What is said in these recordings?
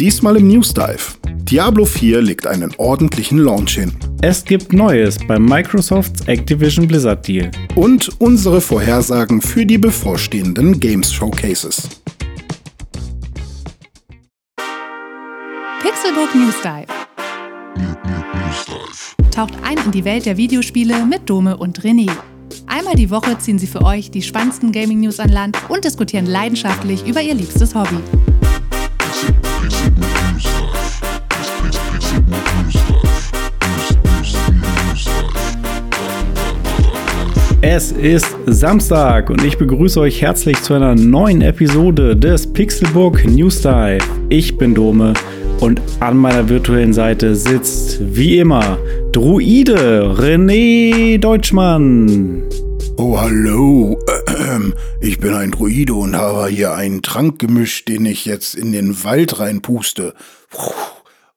Diesmal im News Dive. Diablo 4 legt einen ordentlichen Launch hin. Es gibt Neues beim Microsofts Activision Blizzard Deal. Und unsere Vorhersagen für die bevorstehenden Games Showcases. Pixelbook News Dive. Taucht ein in die Welt der Videospiele mit Dome und René. Einmal die Woche ziehen sie für euch die spannendsten Gaming News an Land und diskutieren leidenschaftlich über ihr liebstes Hobby. Es ist Samstag und ich begrüße euch herzlich zu einer neuen Episode des Pixelbook News Dive. Ich bin Dome und an meiner virtuellen Seite sitzt wie immer Druide René Deutschmann. Oh, hallo. Ich bin ein Druide und habe hier einen Trank gemischt, den ich jetzt in den Wald reinpuste.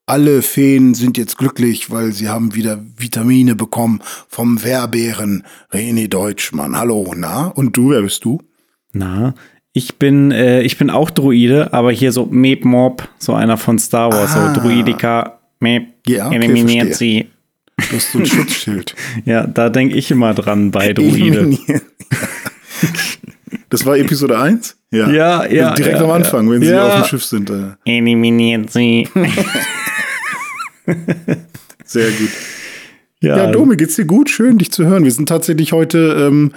Alle Feen sind jetzt glücklich, weil sie haben wieder Vitamine bekommen vom Werbären René Deutschmann. Hallo, na? Und du, wer bist du? Na, ich bin, äh, ich bin auch Druide, aber hier so Meep Mob, so einer von Star Wars, ah. so Druidika, Meep, ja, okay, eliminiert sie. Du hast so ein Schutzschild. ja, da denke ich immer dran bei Druide. Das war Episode 1? Ja, ja. ja Direkt ja, am Anfang, ja. wenn sie auf dem Schiff sind. Äh. Eliminiert sie. Sehr gut. Ja, ja Dome, geht's dir gut? Schön, dich zu hören. Wir sind tatsächlich heute, ähm,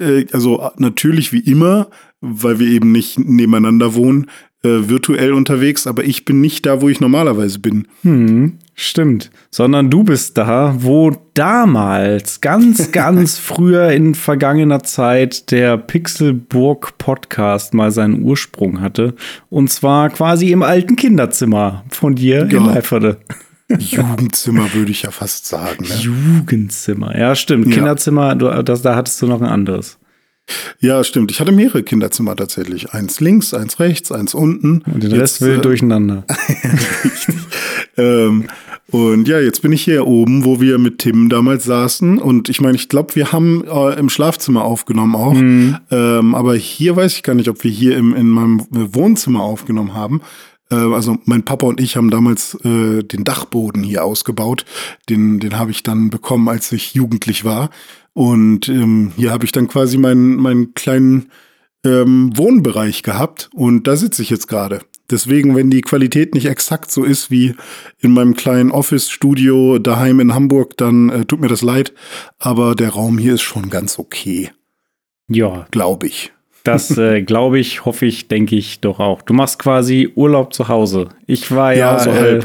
äh, also natürlich wie immer, weil wir eben nicht nebeneinander wohnen, äh, virtuell unterwegs, aber ich bin nicht da, wo ich normalerweise bin. Hm, stimmt. Sondern du bist da, wo damals, ganz, ganz früher in vergangener Zeit, der Pixelburg Podcast mal seinen Ursprung hatte. Und zwar quasi im alten Kinderzimmer von dir ja. in Leiferde. Jugendzimmer würde ich ja fast sagen. Ne? Jugendzimmer, ja, stimmt. Ja. Kinderzimmer, du, das, da hattest du noch ein anderes. Ja, stimmt. Ich hatte mehrere Kinderzimmer tatsächlich. Eins links, eins rechts, eins unten. Und den Rest will äh, durcheinander. ähm, und ja, jetzt bin ich hier oben, wo wir mit Tim damals saßen. Und ich meine, ich glaube, wir haben äh, im Schlafzimmer aufgenommen auch. Mhm. Ähm, aber hier weiß ich gar nicht, ob wir hier im, in meinem Wohnzimmer aufgenommen haben. Äh, also mein Papa und ich haben damals äh, den Dachboden hier ausgebaut. Den, den habe ich dann bekommen, als ich jugendlich war. Und ähm, hier habe ich dann quasi meinen, meinen kleinen ähm, Wohnbereich gehabt. Und da sitze ich jetzt gerade. Deswegen, wenn die Qualität nicht exakt so ist wie in meinem kleinen Office-Studio daheim in Hamburg, dann äh, tut mir das leid. Aber der Raum hier ist schon ganz okay. Ja. Glaube ich. Das äh, glaube ich, hoffe ich, denke ich doch auch. Du machst quasi Urlaub zu Hause. Ich war ja, ja so äh,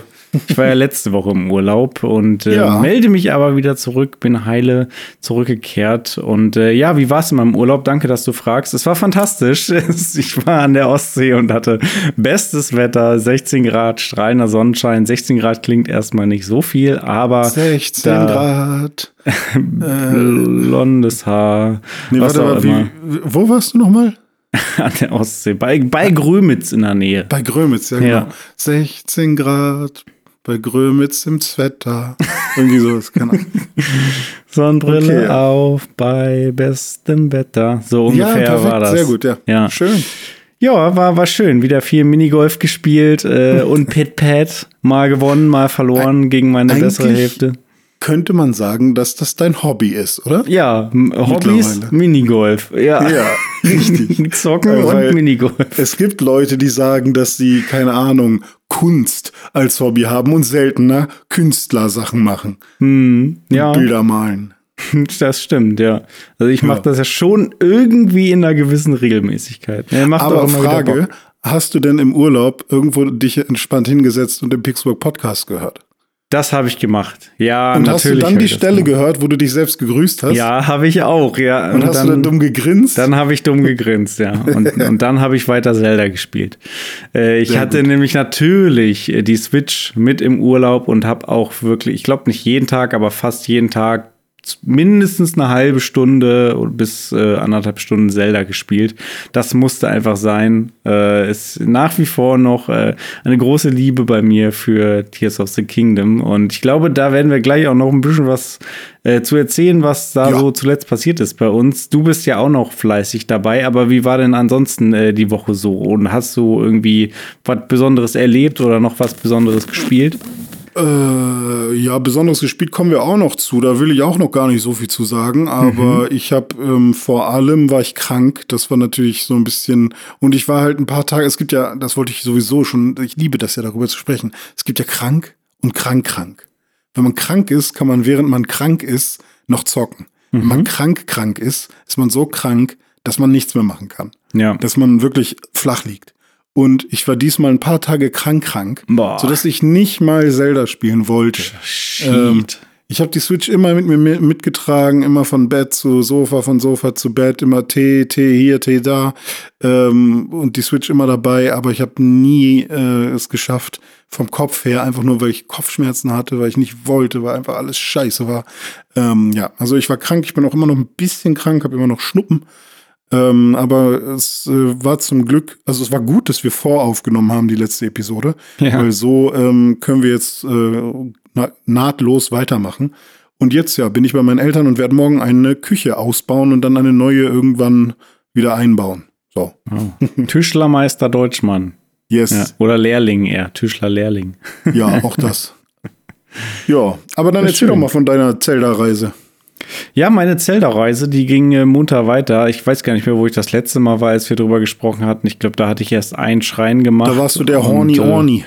ich war ja letzte Woche im Urlaub und äh, ja. melde mich aber wieder zurück, bin heile zurückgekehrt. Und äh, ja, wie war es in meinem Urlaub? Danke, dass du fragst. Es war fantastisch. ich war an der Ostsee und hatte bestes Wetter, 16 Grad, strahlender Sonnenschein. 16 Grad klingt erstmal nicht so viel, aber 16 Grad. blondes Haar. Nee, warte mal, wie, wo warst du nochmal? An der Ostsee, bei, bei Grömitz in der Nähe. Bei Grömitz, ja, ja. genau. 16 Grad, bei Grömitz im Wetter. Irgendwie sowas, keine Ahnung. Sonnenbrille okay. auf bei bestem Wetter. So ungefähr ja, war das. Sehr gut, ja. ja. Schön. Ja, war, war schön. Wieder viel Minigolf gespielt äh, und Pit Pat. Mal gewonnen, mal verloren gegen meine bessere Hälfte könnte man sagen, dass das dein Hobby ist, oder? Ja, Hobbys, Minigolf. Ja, ja richtig. Zocken Weil und Minigolf. Es gibt Leute, die sagen, dass sie, keine Ahnung, Kunst als Hobby haben und seltener Künstlersachen machen. Hm, ja. Bilder malen. Das stimmt, ja. Also ich mache ja. das ja schon irgendwie in einer gewissen Regelmäßigkeit. Ja, Aber Frage, hast du denn im Urlaub irgendwo dich entspannt hingesetzt und den Pixburg Podcast gehört? Das habe ich gemacht. Ja, und natürlich. hast du dann die Stelle gehört, wo du dich selbst gegrüßt hast? Ja, habe ich auch, ja. Und, und hast dann, du dann dumm gegrinst? Dann habe ich dumm gegrinst, ja. Und, und dann habe ich weiter Zelda gespielt. Äh, ich Sehr hatte gut. nämlich natürlich die Switch mit im Urlaub und habe auch wirklich, ich glaube nicht jeden Tag, aber fast jeden Tag mindestens eine halbe Stunde bis äh, anderthalb Stunden Zelda gespielt. Das musste einfach sein. Äh, ist nach wie vor noch äh, eine große Liebe bei mir für Tears of the Kingdom. Und ich glaube, da werden wir gleich auch noch ein bisschen was äh, zu erzählen, was da ja. so zuletzt passiert ist bei uns. Du bist ja auch noch fleißig dabei, aber wie war denn ansonsten äh, die Woche so? Und hast du irgendwie was Besonderes erlebt oder noch was Besonderes gespielt? Äh, ja, besonderes gespielt kommen wir auch noch zu. Da will ich auch noch gar nicht so viel zu sagen. Aber mhm. ich habe ähm, vor allem war ich krank. Das war natürlich so ein bisschen. Und ich war halt ein paar Tage. Es gibt ja, das wollte ich sowieso schon. Ich liebe das ja darüber zu sprechen. Es gibt ja krank und krank krank. Wenn man krank ist, kann man während man krank ist noch zocken. Mhm. Wenn man mhm. krank krank ist, ist man so krank, dass man nichts mehr machen kann. Ja. Dass man wirklich flach liegt. Und ich war diesmal ein paar Tage krank krank, Boah. sodass ich nicht mal Zelda spielen wollte. Ähm, ich habe die Switch immer mit mir mitgetragen, immer von Bett zu Sofa, von Sofa zu Bett, immer Tee, Tee hier, Tee da ähm, und die Switch immer dabei, aber ich habe nie äh, es geschafft, vom Kopf her, einfach nur, weil ich Kopfschmerzen hatte, weil ich nicht wollte, weil einfach alles scheiße war. Ähm, ja, also ich war krank, ich bin auch immer noch ein bisschen krank, habe immer noch Schnuppen. Ähm, aber es äh, war zum Glück, also es war gut, dass wir voraufgenommen haben, die letzte Episode, ja. weil so ähm, können wir jetzt äh, na nahtlos weitermachen. Und jetzt ja, bin ich bei meinen Eltern und werde morgen eine Küche ausbauen und dann eine neue irgendwann wieder einbauen. So. Oh. Tischlermeister Deutschmann. Yes. Ja, oder Lehrling eher, Tischler-Lehrling. Ja, auch das. ja, aber dann erzähl schön. doch mal von deiner Zelda-Reise. Ja, meine Zelda-Reise, die ging äh, munter weiter. Ich weiß gar nicht mehr, wo ich das letzte Mal war, als wir drüber gesprochen hatten. Ich glaube, da hatte ich erst einen Schrein gemacht. Da warst du der Horny Orni.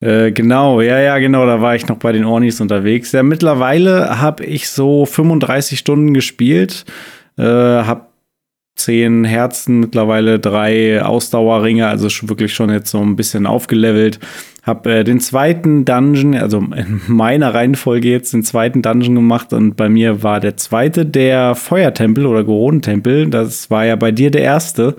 Äh, genau, ja, ja, genau, da war ich noch bei den Ornis unterwegs. Ja, mittlerweile habe ich so 35 Stunden gespielt, äh, habe zehn Herzen, mittlerweile drei Ausdauerringe, also wirklich schon jetzt so ein bisschen aufgelevelt. Hab äh, den zweiten Dungeon, also in meiner Reihenfolge jetzt den zweiten Dungeon gemacht und bei mir war der zweite der Feuertempel oder Goron-Tempel. Das war ja bei dir der erste.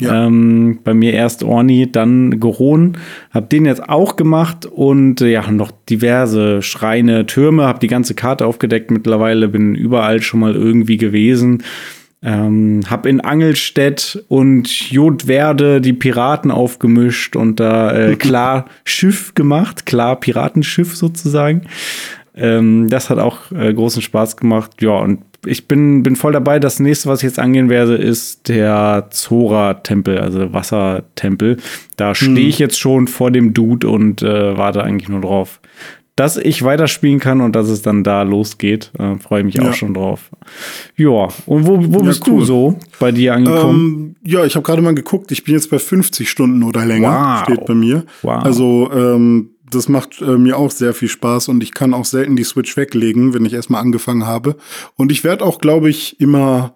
Ja. Ähm, bei mir erst Orni, dann Goron. Hab den jetzt auch gemacht und äh, ja, noch diverse Schreine, Türme, hab die ganze Karte aufgedeckt mittlerweile, bin überall schon mal irgendwie gewesen. Ähm, hab in Angelstedt und Jodwerde die Piraten aufgemischt und da äh, klar Schiff gemacht, klar Piratenschiff sozusagen. Ähm, das hat auch äh, großen Spaß gemacht. Ja, und ich bin, bin voll dabei. Das nächste, was ich jetzt angehen werde, ist der Zora-Tempel, also Wassertempel. Da stehe hm. ich jetzt schon vor dem Dude und äh, warte eigentlich nur drauf, dass ich weiterspielen kann und dass es dann da losgeht. Äh, Freue ich mich ja. auch schon drauf. Ja, und wo, wo ja, bist cool. du so bei dir angekommen? Ähm, ja, ich habe gerade mal geguckt, ich bin jetzt bei 50 Stunden oder länger, wow. steht bei mir. Wow. Also ähm, das macht äh, mir auch sehr viel Spaß und ich kann auch selten die Switch weglegen, wenn ich erstmal angefangen habe. Und ich werde auch, glaube ich, immer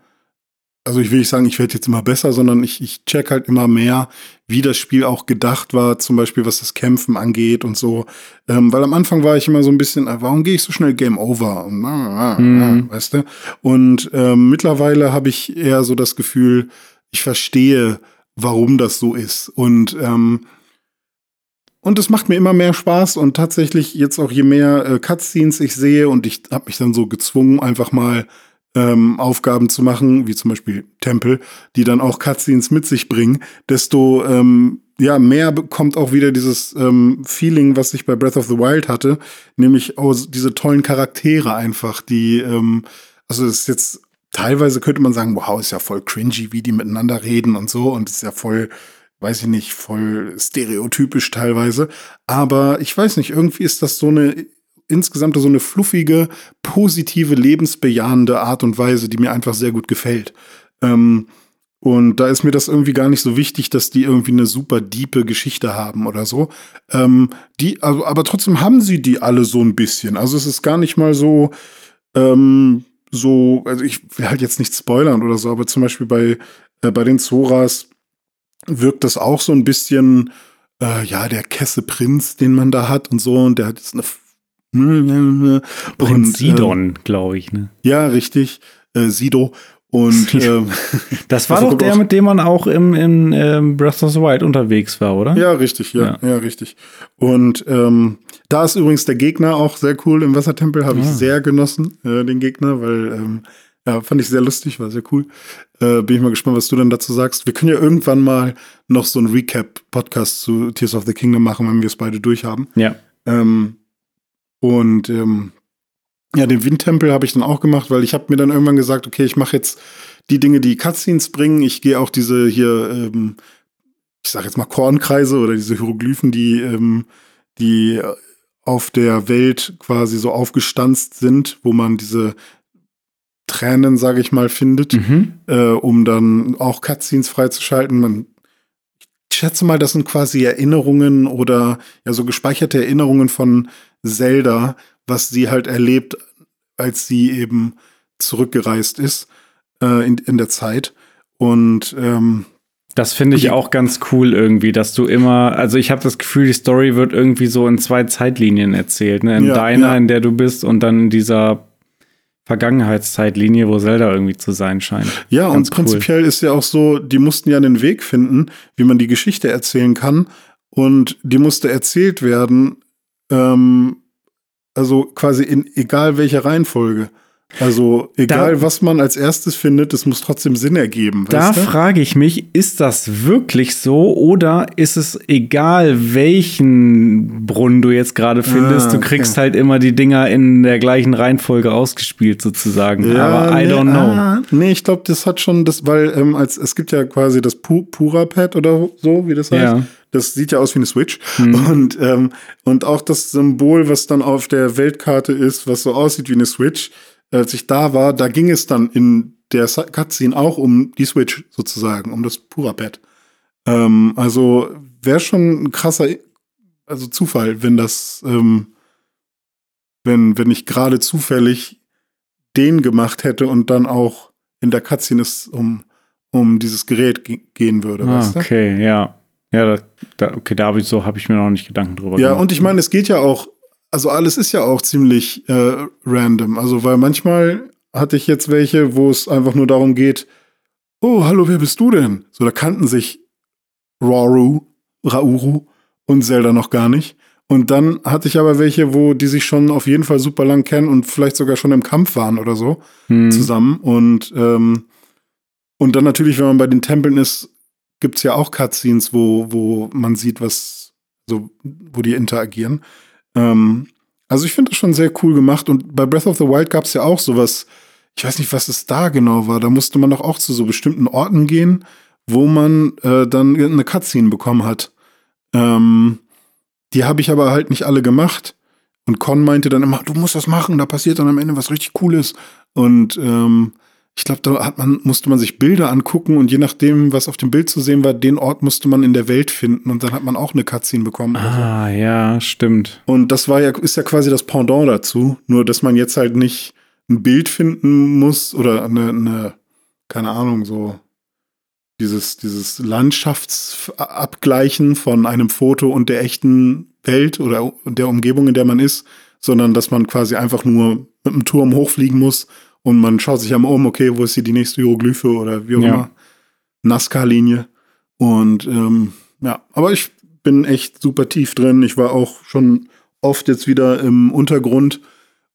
also ich will nicht sagen, ich werde jetzt immer besser, sondern ich, ich check halt immer mehr, wie das Spiel auch gedacht war, zum Beispiel was das Kämpfen angeht und so. Ähm, weil am Anfang war ich immer so ein bisschen, äh, warum gehe ich so schnell Game Over? Und, äh, mhm. weißt du? Und ähm, mittlerweile habe ich eher so das Gefühl, ich verstehe, warum das so ist. Und ähm, und es macht mir immer mehr Spaß und tatsächlich jetzt auch je mehr äh, Cutscenes ich sehe und ich habe mich dann so gezwungen, einfach mal ähm, Aufgaben zu machen, wie zum Beispiel Tempel, die dann auch Cutscenes mit sich bringen, desto ähm, ja, mehr bekommt auch wieder dieses ähm, Feeling, was ich bei Breath of the Wild hatte, nämlich aus diese tollen Charaktere einfach, die, ähm, also es ist jetzt teilweise könnte man sagen, wow, ist ja voll cringy, wie die miteinander reden und so und ist ja voll, weiß ich nicht, voll stereotypisch teilweise. Aber ich weiß nicht, irgendwie ist das so eine insgesamt so eine fluffige, positive, lebensbejahende Art und Weise, die mir einfach sehr gut gefällt. Ähm, und da ist mir das irgendwie gar nicht so wichtig, dass die irgendwie eine super diepe Geschichte haben oder so. Ähm, die, also, aber trotzdem haben sie die alle so ein bisschen. Also es ist gar nicht mal so, ähm, so, also ich will halt jetzt nicht spoilern oder so, aber zum Beispiel bei, äh, bei den Zoras wirkt das auch so ein bisschen, äh, ja, der Kesse-Prinz, den man da hat und so, und der hat jetzt eine Prinz Sidon, äh, glaube ich. Ne? Ja, richtig. Äh, Sido. Und ähm, das war doch der, mit dem man auch im, in ähm, Breath of the Wild unterwegs war, oder? Ja, richtig, ja, ja, ja richtig. Und ähm, da ist übrigens der Gegner auch sehr cool im Wassertempel, habe ich ah. sehr genossen, äh, den Gegner, weil ähm, ja, fand ich sehr lustig, war sehr cool. Äh, bin ich mal gespannt, was du dann dazu sagst. Wir können ja irgendwann mal noch so einen Recap-Podcast zu Tears of the Kingdom machen, wenn wir es beide durchhaben. Ja. Ähm, und ähm, ja, den Windtempel habe ich dann auch gemacht, weil ich habe mir dann irgendwann gesagt, okay, ich mache jetzt die Dinge, die Cutscenes bringen. Ich gehe auch diese hier, ähm, ich sage jetzt mal Kornkreise oder diese Hieroglyphen, die, ähm, die auf der Welt quasi so aufgestanzt sind, wo man diese Tränen, sage ich mal, findet, mhm. äh, um dann auch Cutscenes freizuschalten. Man, ich schätze mal, das sind quasi Erinnerungen oder ja so gespeicherte Erinnerungen von Zelda, was sie halt erlebt, als sie eben zurückgereist ist äh, in, in der Zeit. Und ähm, das finde ich auch ganz cool irgendwie, dass du immer, also ich habe das Gefühl, die Story wird irgendwie so in zwei Zeitlinien erzählt, ne? In ja, deiner, ja. in der du bist, und dann in dieser Vergangenheitszeitlinie, wo Zelda irgendwie zu sein scheint. Ja, ganz und prinzipiell ist ja auch so, die mussten ja einen Weg finden, wie man die Geschichte erzählen kann. Und die musste erzählt werden, ähm, also quasi in egal welcher Reihenfolge. Also egal, da, was man als erstes findet, es muss trotzdem Sinn ergeben. Da frage ich mich, ist das wirklich so oder ist es egal, welchen Brunnen du jetzt gerade findest, ah, du kriegst halt immer die Dinger in der gleichen Reihenfolge ausgespielt sozusagen. Ja, Aber I nee, don't know. Ah, nee, ich glaube, das hat schon das, weil ähm, als es gibt ja quasi das Pu Pura-Pad oder so, wie das heißt. Ja. Das sieht ja aus wie eine Switch. Mhm. Und, ähm, und auch das Symbol, was dann auf der Weltkarte ist, was so aussieht wie eine Switch, als ich da war, da ging es dann in der Cutscene auch um die Switch sozusagen, um das Pura-Pad. Ähm, also wäre schon ein krasser, also Zufall, wenn das, ähm, wenn, wenn ich gerade zufällig den gemacht hätte und dann auch in der Cutscene es um, um dieses Gerät gehen würde. Ah? Okay, ja. Ja, da, da, okay, da habe ich so habe ich mir noch nicht Gedanken drüber ja, gemacht. Ja, und ich meine, es geht ja auch also alles ist ja auch ziemlich äh, random. Also, weil manchmal hatte ich jetzt welche, wo es einfach nur darum geht, oh, hallo, wer bist du denn? So, da kannten sich Rauru, Rauru und Zelda noch gar nicht. Und dann hatte ich aber welche, wo die sich schon auf jeden Fall super lang kennen und vielleicht sogar schon im Kampf waren oder so hm. zusammen. Und, ähm, und dann natürlich, wenn man bei den Tempeln ist, gibt es ja auch Cutscenes, wo, wo man sieht, was, so, wo die interagieren. Ähm, also ich finde das schon sehr cool gemacht. Und bei Breath of the Wild gab es ja auch sowas, ich weiß nicht, was es da genau war. Da musste man doch auch zu so bestimmten Orten gehen, wo man äh, dann eine Cutscene bekommen hat. Ähm, die habe ich aber halt nicht alle gemacht. Und Con meinte dann immer, du musst das machen, da passiert dann am Ende was richtig Cooles. Und ähm, ich glaube, da hat man, musste man sich Bilder angucken und je nachdem, was auf dem Bild zu sehen war, den Ort musste man in der Welt finden und dann hat man auch eine Cutscene bekommen. Ah, so. ja, stimmt. Und das war ja, ist ja quasi das Pendant dazu, nur dass man jetzt halt nicht ein Bild finden muss oder eine, eine keine Ahnung, so dieses, dieses Landschaftsabgleichen von einem Foto und der echten Welt oder der Umgebung, in der man ist, sondern dass man quasi einfach nur mit einem Turm hochfliegen muss und man schaut sich einmal um, okay, wo ist hier die nächste Hieroglyphe oder wie auch ja. immer. Nazca-Linie. Und ähm, ja, aber ich bin echt super tief drin. Ich war auch schon oft jetzt wieder im Untergrund.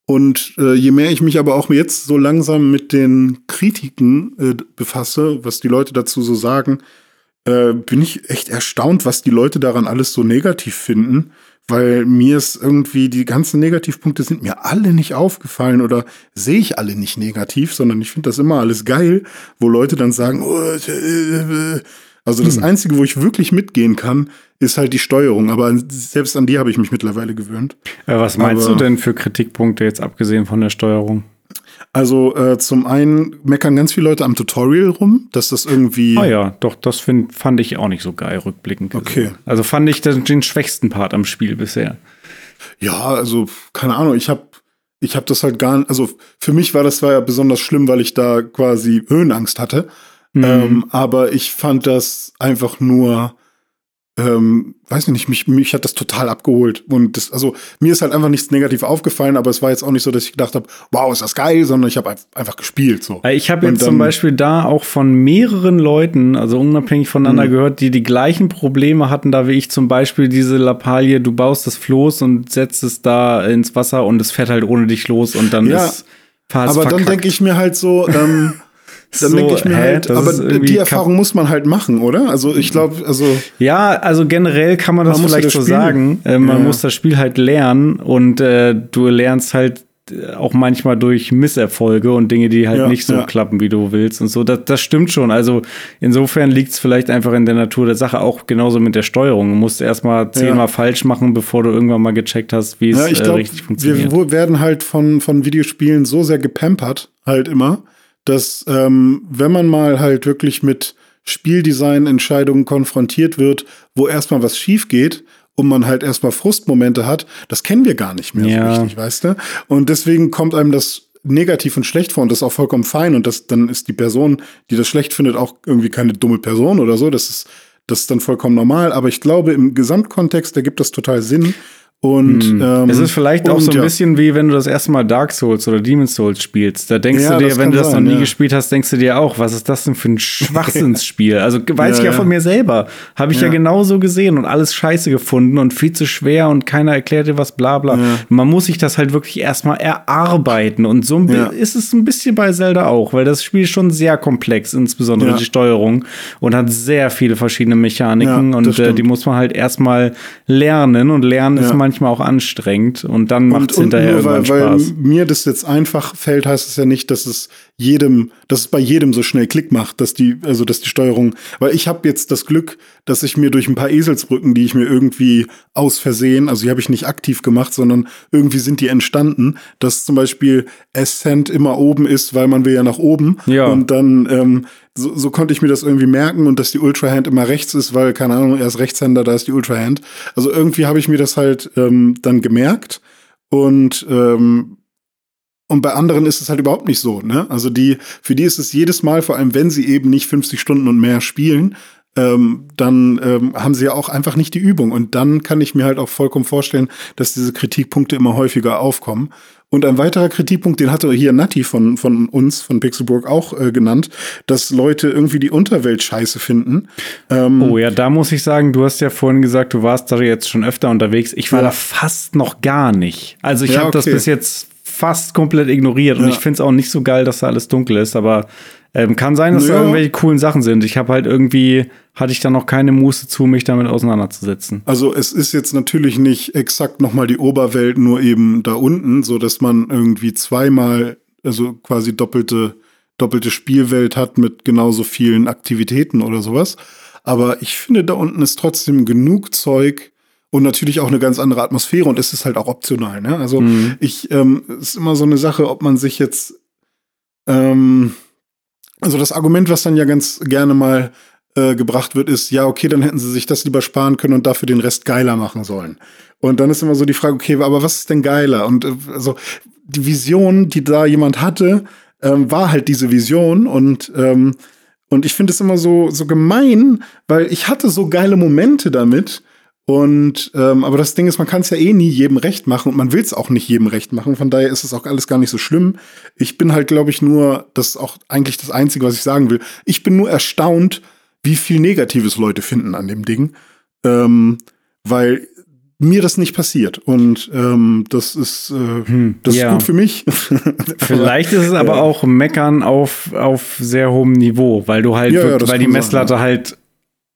Und äh, je mehr ich mich aber auch jetzt so langsam mit den Kritiken äh, befasse, was die Leute dazu so sagen, äh, bin ich echt erstaunt, was die Leute daran alles so negativ finden weil mir ist irgendwie, die ganzen Negativpunkte sind mir alle nicht aufgefallen oder sehe ich alle nicht negativ, sondern ich finde das immer alles geil, wo Leute dann sagen, oh, äh, äh, äh. also das hm. Einzige, wo ich wirklich mitgehen kann, ist halt die Steuerung. Aber selbst an die habe ich mich mittlerweile gewöhnt. was meinst Aber, du denn für Kritikpunkte jetzt abgesehen von der Steuerung? Also äh, zum einen meckern ganz viele Leute am Tutorial rum, dass das irgendwie. Ah ja, doch, das find, fand ich auch nicht so geil rückblickend. Gesehen. Okay. Also fand ich den, den schwächsten Part am Spiel bisher. Ja, also keine Ahnung, ich habe ich habe das halt gar nicht, also für mich war das war ja besonders schlimm, weil ich da quasi Höhenangst hatte. Mhm. Ähm, aber ich fand das einfach nur ähm, weiß nicht, mich, mich hat das total abgeholt. Und das, also mir ist halt einfach nichts negativ aufgefallen, aber es war jetzt auch nicht so, dass ich gedacht habe, wow, ist das geil, sondern ich habe einfach gespielt. So. Ich habe jetzt dann, zum Beispiel da auch von mehreren Leuten, also unabhängig voneinander, mhm. gehört, die die gleichen Probleme hatten, da wie ich zum Beispiel diese Lappalie, du baust das Floß und setzt es da ins Wasser und es fährt halt ohne dich los und dann ja, ist Fast Aber dann denke ich mir halt so, ähm, dann so, denke ich mir hä, halt, aber die Erfahrung muss man halt machen, oder? Also ich glaube, also. Ja, also generell kann man das man vielleicht das so sagen. Äh, man ja. muss das Spiel halt lernen und äh, du lernst halt auch manchmal durch Misserfolge und Dinge, die halt ja, nicht so ja. klappen, wie du willst und so. Das, das stimmt schon. Also insofern liegt es vielleicht einfach in der Natur der Sache, auch genauso mit der Steuerung. Du musst erstmal zehnmal ja. falsch machen, bevor du irgendwann mal gecheckt hast, wie es äh, richtig funktioniert. Wir werden halt von, von Videospielen so sehr gepampert, halt immer, dass ähm, wenn man mal halt wirklich mit Spieldesign-Entscheidungen konfrontiert wird, wo erstmal was schief geht und man halt erstmal Frustmomente hat, das kennen wir gar nicht mehr ja. so richtig, weißt du? Und deswegen kommt einem das negativ und schlecht vor und das ist auch vollkommen fein und das, dann ist die Person, die das schlecht findet, auch irgendwie keine dumme Person oder so. Das ist, das ist dann vollkommen normal. Aber ich glaube, im Gesamtkontext ergibt das total Sinn, und hm. ähm, es ist vielleicht auch so ein ja. bisschen wie wenn du das erste Mal Dark Souls oder Demon's Souls spielst. Da denkst ja, du dir, wenn du das sein, noch nie ja. gespielt hast, denkst du dir auch, was ist das denn für ein Schwachsinnsspiel? also weiß ich ja von mir selber. Habe ich ja. genauso gesehen und alles scheiße gefunden und viel zu schwer und keiner erklärt dir was, bla bla. Man muss sich das halt wirklich erstmal erarbeiten. Und so ist es ein bisschen bei Zelda auch, weil das Spiel ist schon sehr komplex, insbesondere die Steuerung und hat sehr viele verschiedene Mechaniken und äh, die muss man halt erstmal lernen und lernen ist manchmal manchmal auch anstrengend und dann macht es hinterher nur, irgendwann weil, Spaß. Weil mir das jetzt einfach fällt, heißt es ja nicht, dass es jedem, dass es bei jedem so schnell Klick macht, dass die, also dass die Steuerung, weil ich habe jetzt das Glück, dass ich mir durch ein paar Eselsbrücken, die ich mir irgendwie aus Versehen, also die habe ich nicht aktiv gemacht, sondern irgendwie sind die entstanden, dass zum Beispiel Ascent immer oben ist, weil man will ja nach oben ja. und dann ähm, so, so konnte ich mir das irgendwie merken und dass die Ultrahand immer rechts ist, weil, keine Ahnung, er ist Rechtshänder, da ist die Ultrahand. Also irgendwie habe ich mir das halt ähm, dann gemerkt und ähm, und bei anderen ist es halt überhaupt nicht so, ne? Also die, für die ist es jedes Mal, vor allem wenn sie eben nicht 50 Stunden und mehr spielen, ähm, dann ähm, haben sie ja auch einfach nicht die Übung. Und dann kann ich mir halt auch vollkommen vorstellen, dass diese Kritikpunkte immer häufiger aufkommen. Und ein weiterer Kritikpunkt, den hatte hier Natti von, von uns, von Pixelburg auch äh, genannt, dass Leute irgendwie die Unterwelt scheiße finden. Ähm, oh ja, da muss ich sagen, du hast ja vorhin gesagt, du warst da jetzt schon öfter unterwegs. Ich war ja. da fast noch gar nicht. Also ich ja, habe okay. das bis jetzt fast komplett ignoriert und ich finde es auch nicht so geil, dass da alles dunkel ist, aber ähm, kann sein, dass ja. da irgendwelche coolen Sachen sind. Ich habe halt irgendwie, hatte ich da noch keine Muße zu, mich damit auseinanderzusetzen. Also es ist jetzt natürlich nicht exakt nochmal die Oberwelt, nur eben da unten, so dass man irgendwie zweimal, also quasi doppelte, doppelte Spielwelt hat mit genauso vielen Aktivitäten oder sowas. Aber ich finde, da unten ist trotzdem genug Zeug, und natürlich auch eine ganz andere Atmosphäre und es ist halt auch optional. Ne? Also mhm. ich ähm, ist immer so eine Sache, ob man sich jetzt ähm, also das Argument, was dann ja ganz gerne mal äh, gebracht wird, ist, ja, okay, dann hätten sie sich das lieber sparen können und dafür den Rest geiler machen sollen. Und dann ist immer so die Frage, okay, aber was ist denn geiler? Und äh, also die Vision, die da jemand hatte, ähm, war halt diese Vision und ähm, und ich finde es immer so so gemein, weil ich hatte so geile Momente damit und ähm, aber das Ding ist, man kann es ja eh nie jedem recht machen und man will es auch nicht jedem recht machen. Von daher ist es auch alles gar nicht so schlimm. Ich bin halt, glaube ich, nur, das ist auch eigentlich das Einzige, was ich sagen will. Ich bin nur erstaunt, wie viel Negatives Leute finden an dem Ding. Ähm, weil mir das nicht passiert. Und ähm, das ist, äh, hm, das ja. ist gut für mich. Vielleicht ist es aber ja. auch Meckern auf, auf sehr hohem Niveau, weil du halt, ja, wirklich, weil die Messlatte sein, halt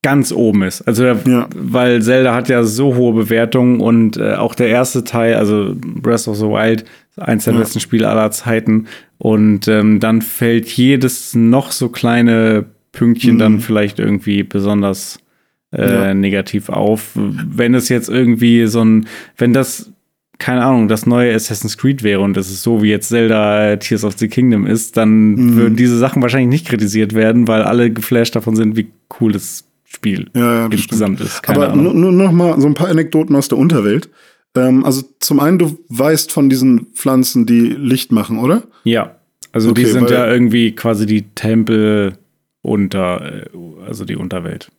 ganz oben ist. Also, ja. weil Zelda hat ja so hohe Bewertungen und äh, auch der erste Teil, also Breath of the Wild, eins der ja. besten Spiele aller Zeiten. Und ähm, dann fällt jedes noch so kleine Pünktchen mhm. dann vielleicht irgendwie besonders äh, ja. negativ auf. Wenn es jetzt irgendwie so ein, wenn das keine Ahnung, das neue Assassin's Creed wäre und das ist so wie jetzt Zelda äh, Tears of the Kingdom ist, dann mhm. würden diese Sachen wahrscheinlich nicht kritisiert werden, weil alle geflasht davon sind, wie cool es Spiel ja, ja, insgesamt stimmt. ist. Keine Aber nur, nur noch mal so ein paar Anekdoten aus der Unterwelt. Ähm, also zum einen, du weißt von diesen Pflanzen, die Licht machen, oder? Ja. Also okay, die sind ja irgendwie quasi die Tempel unter, äh, also die Unterwelt.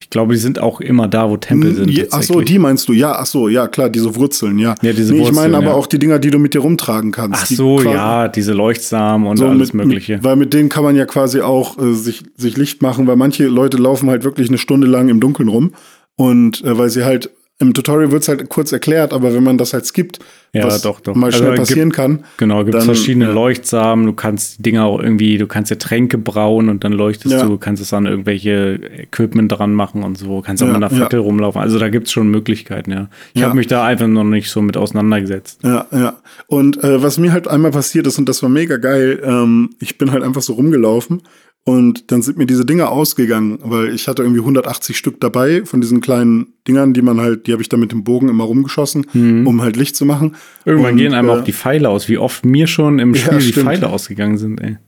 Ich glaube, die sind auch immer da, wo Tempel sind. Ach so, die meinst du? Ja, ach so, ja, klar, diese Wurzeln, ja. Ja, diese nee, Wurzeln. Ich meine ja. aber auch die Dinger, die du mit dir rumtragen kannst. Ach so, ja, diese Leuchtsamen und so alles mit, Mögliche. Weil mit denen kann man ja quasi auch äh, sich, sich Licht machen, weil manche Leute laufen halt wirklich eine Stunde lang im Dunkeln rum. Und äh, weil sie halt im Tutorial wird es halt kurz erklärt, aber wenn man das halt skippt, ja, was doch, doch. mal schnell also, passieren gibt, kann. Genau, gibt es verschiedene ja. Leuchtsamen, du kannst die Dinger auch irgendwie, du kannst ja Tränke brauen und dann leuchtest ja. du, kannst es an irgendwelche Equipment dran machen und so, kannst auch mit einer Fackel rumlaufen. Also da gibt es schon Möglichkeiten, ja. Ich habe mich da einfach noch nicht so mit auseinandergesetzt. Ja, ja. Und äh, was mir halt einmal passiert ist, und das war mega geil, ähm, ich bin halt einfach so rumgelaufen und dann sind mir diese Dinger ausgegangen, weil ich hatte irgendwie 180 Stück dabei von diesen kleinen Dingern, die man halt, die habe ich da mit dem Bogen immer rumgeschossen, mhm. um halt Licht zu machen. Irgendwann und, gehen einem äh, auch die Pfeile aus, wie oft mir schon im Spiel ja, die Pfeile ausgegangen sind, ey.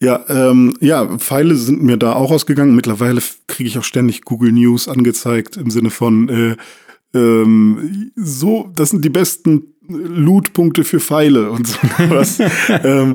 Ja, ähm, ja, Pfeile sind mir da auch ausgegangen. Mittlerweile kriege ich auch ständig Google News angezeigt im Sinne von äh, ähm, so, das sind die besten Loot-Punkte für Pfeile und sowas. ähm,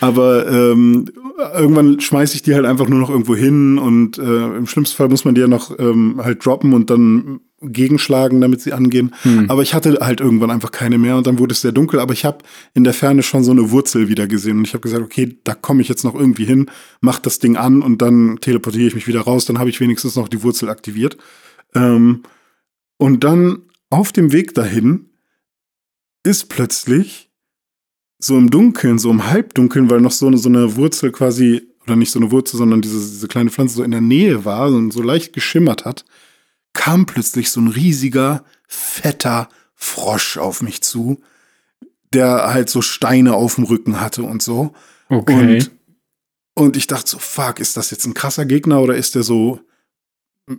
aber ähm, irgendwann schmeiße ich die halt einfach nur noch irgendwo hin und äh, im schlimmsten Fall muss man die ja noch ähm, halt droppen und dann gegenschlagen, damit sie angehen. Hm. Aber ich hatte halt irgendwann einfach keine mehr und dann wurde es sehr dunkel. Aber ich habe in der Ferne schon so eine Wurzel wieder gesehen und ich habe gesagt, okay, da komme ich jetzt noch irgendwie hin, mach das Ding an und dann teleportiere ich mich wieder raus. Dann habe ich wenigstens noch die Wurzel aktiviert. Ähm, und dann auf dem Weg dahin ist plötzlich so im Dunkeln, so im Halbdunkeln, weil noch so eine, so eine Wurzel quasi, oder nicht so eine Wurzel, sondern diese, diese kleine Pflanze so in der Nähe war und so leicht geschimmert hat, kam plötzlich so ein riesiger, fetter Frosch auf mich zu, der halt so Steine auf dem Rücken hatte und so. Okay. Und, und ich dachte so, fuck, ist das jetzt ein krasser Gegner oder ist der so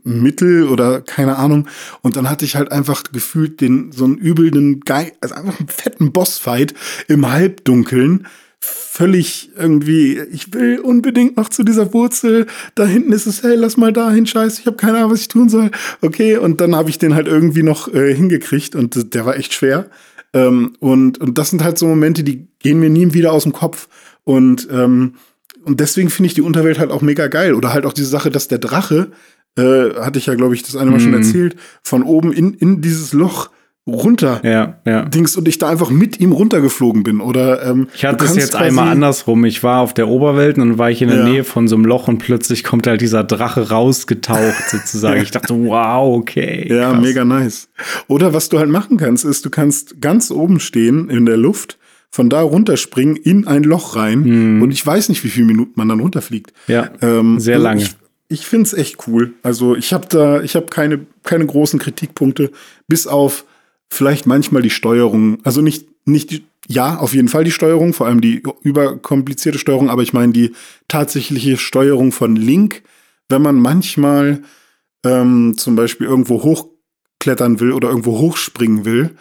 Mittel oder keine Ahnung. Und dann hatte ich halt einfach gefühlt den, so einen übelnden, Ge also einfach einen fetten Bossfight im Halbdunkeln. Völlig irgendwie, ich will unbedingt noch zu dieser Wurzel. Da hinten ist es, hey, lass mal dahin, scheiße, ich habe keine Ahnung, was ich tun soll. Okay, und dann habe ich den halt irgendwie noch äh, hingekriegt und der war echt schwer. Ähm, und, und das sind halt so Momente, die gehen mir nie wieder aus dem Kopf. Und, ähm, und deswegen finde ich die Unterwelt halt auch mega geil. Oder halt auch diese Sache, dass der Drache äh, hatte ich ja, glaube ich, das eine Mal schon mhm. erzählt, von oben in, in dieses Loch runter ja, ja. Dings und ich da einfach mit ihm runtergeflogen bin. Oder ähm, ich hatte es jetzt einmal andersrum. Ich war auf der Oberwelt und dann war ich in der ja. Nähe von so einem Loch und plötzlich kommt halt dieser Drache rausgetaucht sozusagen. Ich dachte, wow, okay. Ja, krass. mega nice. Oder was du halt machen kannst, ist, du kannst ganz oben stehen in der Luft, von da runterspringen in ein Loch rein hm. und ich weiß nicht, wie viele Minuten man dann runterfliegt. Ja, ähm, sehr lange. Ich, ich finde es echt cool. Also ich habe da, ich habe keine, keine großen Kritikpunkte, bis auf vielleicht manchmal die Steuerung. Also nicht, nicht ja, auf jeden Fall die Steuerung, vor allem die überkomplizierte Steuerung, aber ich meine die tatsächliche Steuerung von Link, wenn man manchmal ähm, zum Beispiel irgendwo hochklettern will oder irgendwo hochspringen will,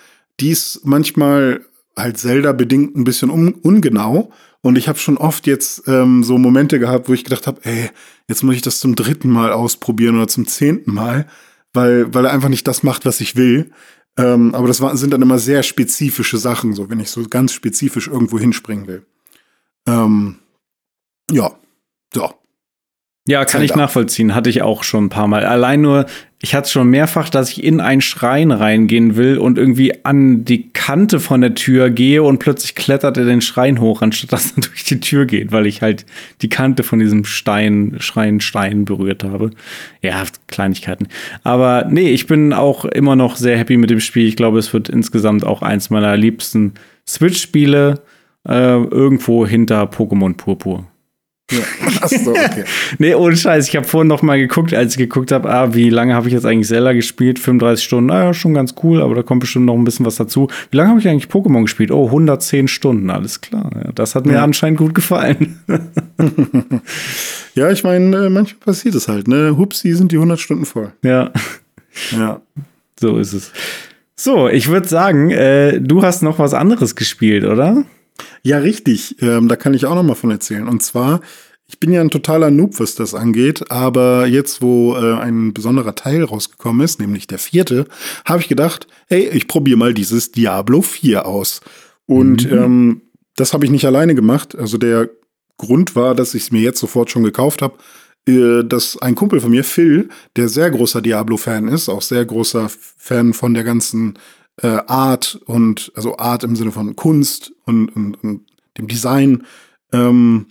die ist manchmal halt Zelda-bedingt ein bisschen un ungenau. Und ich habe schon oft jetzt ähm, so Momente gehabt, wo ich gedacht habe, ey, jetzt muss ich das zum dritten Mal ausprobieren oder zum zehnten Mal, weil, weil er einfach nicht das macht, was ich will. Ähm, aber das war, sind dann immer sehr spezifische Sachen, so wenn ich so ganz spezifisch irgendwo hinspringen will. Ähm, ja, so. Ja, kann ich nachvollziehen. Hatte ich auch schon ein paar Mal. Allein nur, ich hatte schon mehrfach, dass ich in einen Schrein reingehen will und irgendwie an die Kante von der Tür gehe und plötzlich klettert er den Schrein hoch, anstatt dass er durch die Tür geht, weil ich halt die Kante von diesem Stein, Schrein, Stein berührt habe. Ja, Kleinigkeiten. Aber nee, ich bin auch immer noch sehr happy mit dem Spiel. Ich glaube, es wird insgesamt auch eins meiner liebsten Switch-Spiele äh, irgendwo hinter Pokémon Purpur. Ja. Achso, okay. nee, ohne Scheiß. Ich habe vorhin noch mal geguckt, als ich geguckt habe, ah, wie lange habe ich jetzt eigentlich Zelda gespielt? 35 Stunden. Naja, schon ganz cool, aber da kommt bestimmt noch ein bisschen was dazu. Wie lange habe ich eigentlich Pokémon gespielt? Oh, 110 Stunden, alles klar. Ja, das hat mir ja. anscheinend gut gefallen. ja, ich meine, äh, manchmal passiert es halt, ne? Hupsi sind die 100 Stunden voll. Ja. Ja. So ist es. So, ich würde sagen, äh, du hast noch was anderes gespielt, oder? Ja, richtig. Ähm, da kann ich auch noch mal von erzählen. Und zwar, ich bin ja ein totaler Noob, was das angeht, aber jetzt, wo äh, ein besonderer Teil rausgekommen ist, nämlich der vierte, habe ich gedacht, hey, ich probiere mal dieses Diablo 4 aus. Und mhm. ähm, das habe ich nicht alleine gemacht. Also der Grund war, dass ich es mir jetzt sofort schon gekauft habe, äh, dass ein Kumpel von mir, Phil, der sehr großer Diablo-Fan ist, auch sehr großer Fan von der ganzen äh, Art und, also Art im Sinne von Kunst und, und, und dem Design, ähm,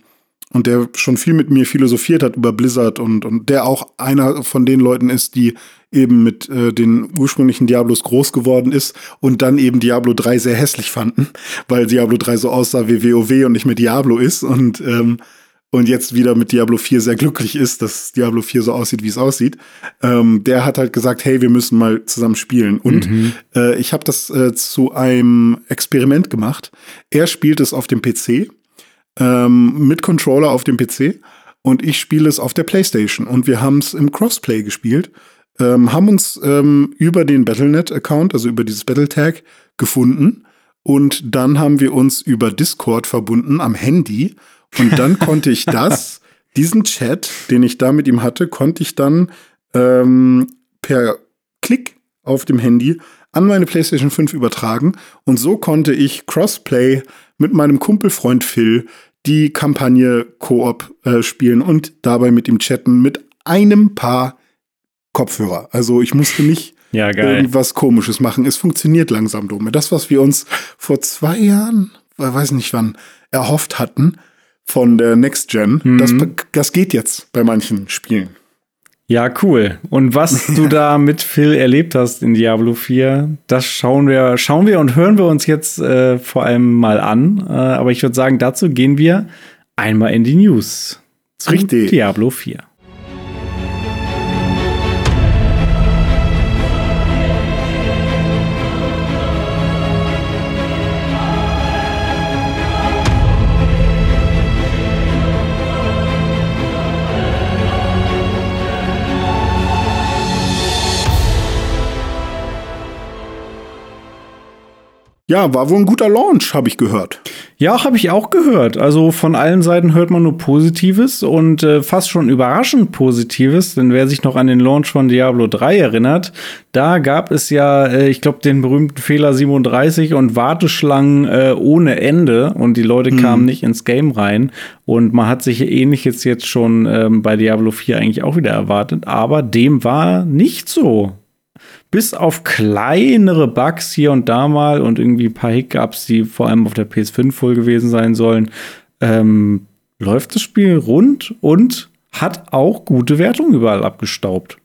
und der schon viel mit mir philosophiert hat über Blizzard und, und der auch einer von den Leuten ist, die eben mit äh, den ursprünglichen Diablos groß geworden ist und dann eben Diablo 3 sehr hässlich fanden, weil Diablo 3 so aussah wie WoW und nicht mehr Diablo ist und, ähm, und jetzt wieder mit Diablo 4 sehr glücklich ist, dass Diablo 4 so aussieht, wie es aussieht. Ähm, der hat halt gesagt, hey, wir müssen mal zusammen spielen. Und mhm. äh, ich habe das äh, zu einem Experiment gemacht. Er spielt es auf dem PC ähm, mit Controller auf dem PC und ich spiele es auf der PlayStation. Und wir haben es im Crossplay gespielt, ähm, haben uns ähm, über den Battlenet-Account, also über dieses Battletag, gefunden. Und dann haben wir uns über Discord verbunden am Handy. Und dann konnte ich das, diesen Chat, den ich da mit ihm hatte, konnte ich dann ähm, per Klick auf dem Handy an meine PlayStation 5 übertragen. Und so konnte ich Crossplay mit meinem Kumpelfreund Phil die Kampagne Koop äh, spielen und dabei mit ihm chatten mit einem Paar Kopfhörer. Also ich musste nicht ja, irgendwas Komisches machen. Es funktioniert langsam, Dome. Das, was wir uns vor zwei Jahren, weiß nicht wann, erhofft hatten von der Next Gen, mhm. das, das geht jetzt bei manchen Spielen. Ja, cool. Und was du da mit Phil erlebt hast in Diablo 4, das schauen wir, schauen wir und hören wir uns jetzt äh, vor allem mal an. Äh, aber ich würde sagen, dazu gehen wir einmal in die News. Richtig. Diablo 4. Ja, war wohl ein guter Launch, habe ich gehört. Ja, habe ich auch gehört. Also von allen Seiten hört man nur Positives und äh, fast schon überraschend Positives. Denn wer sich noch an den Launch von Diablo 3 erinnert, da gab es ja, äh, ich glaube, den berühmten Fehler 37 und Warteschlangen äh, ohne Ende und die Leute mhm. kamen nicht ins Game rein. Und man hat sich ähnliches jetzt schon ähm, bei Diablo 4 eigentlich auch wieder erwartet. Aber dem war nicht so bis auf kleinere Bugs hier und da mal und irgendwie ein paar Hiccups, die vor allem auf der PS5 voll gewesen sein sollen, ähm, läuft das Spiel rund und hat auch gute Wertungen überall abgestaubt.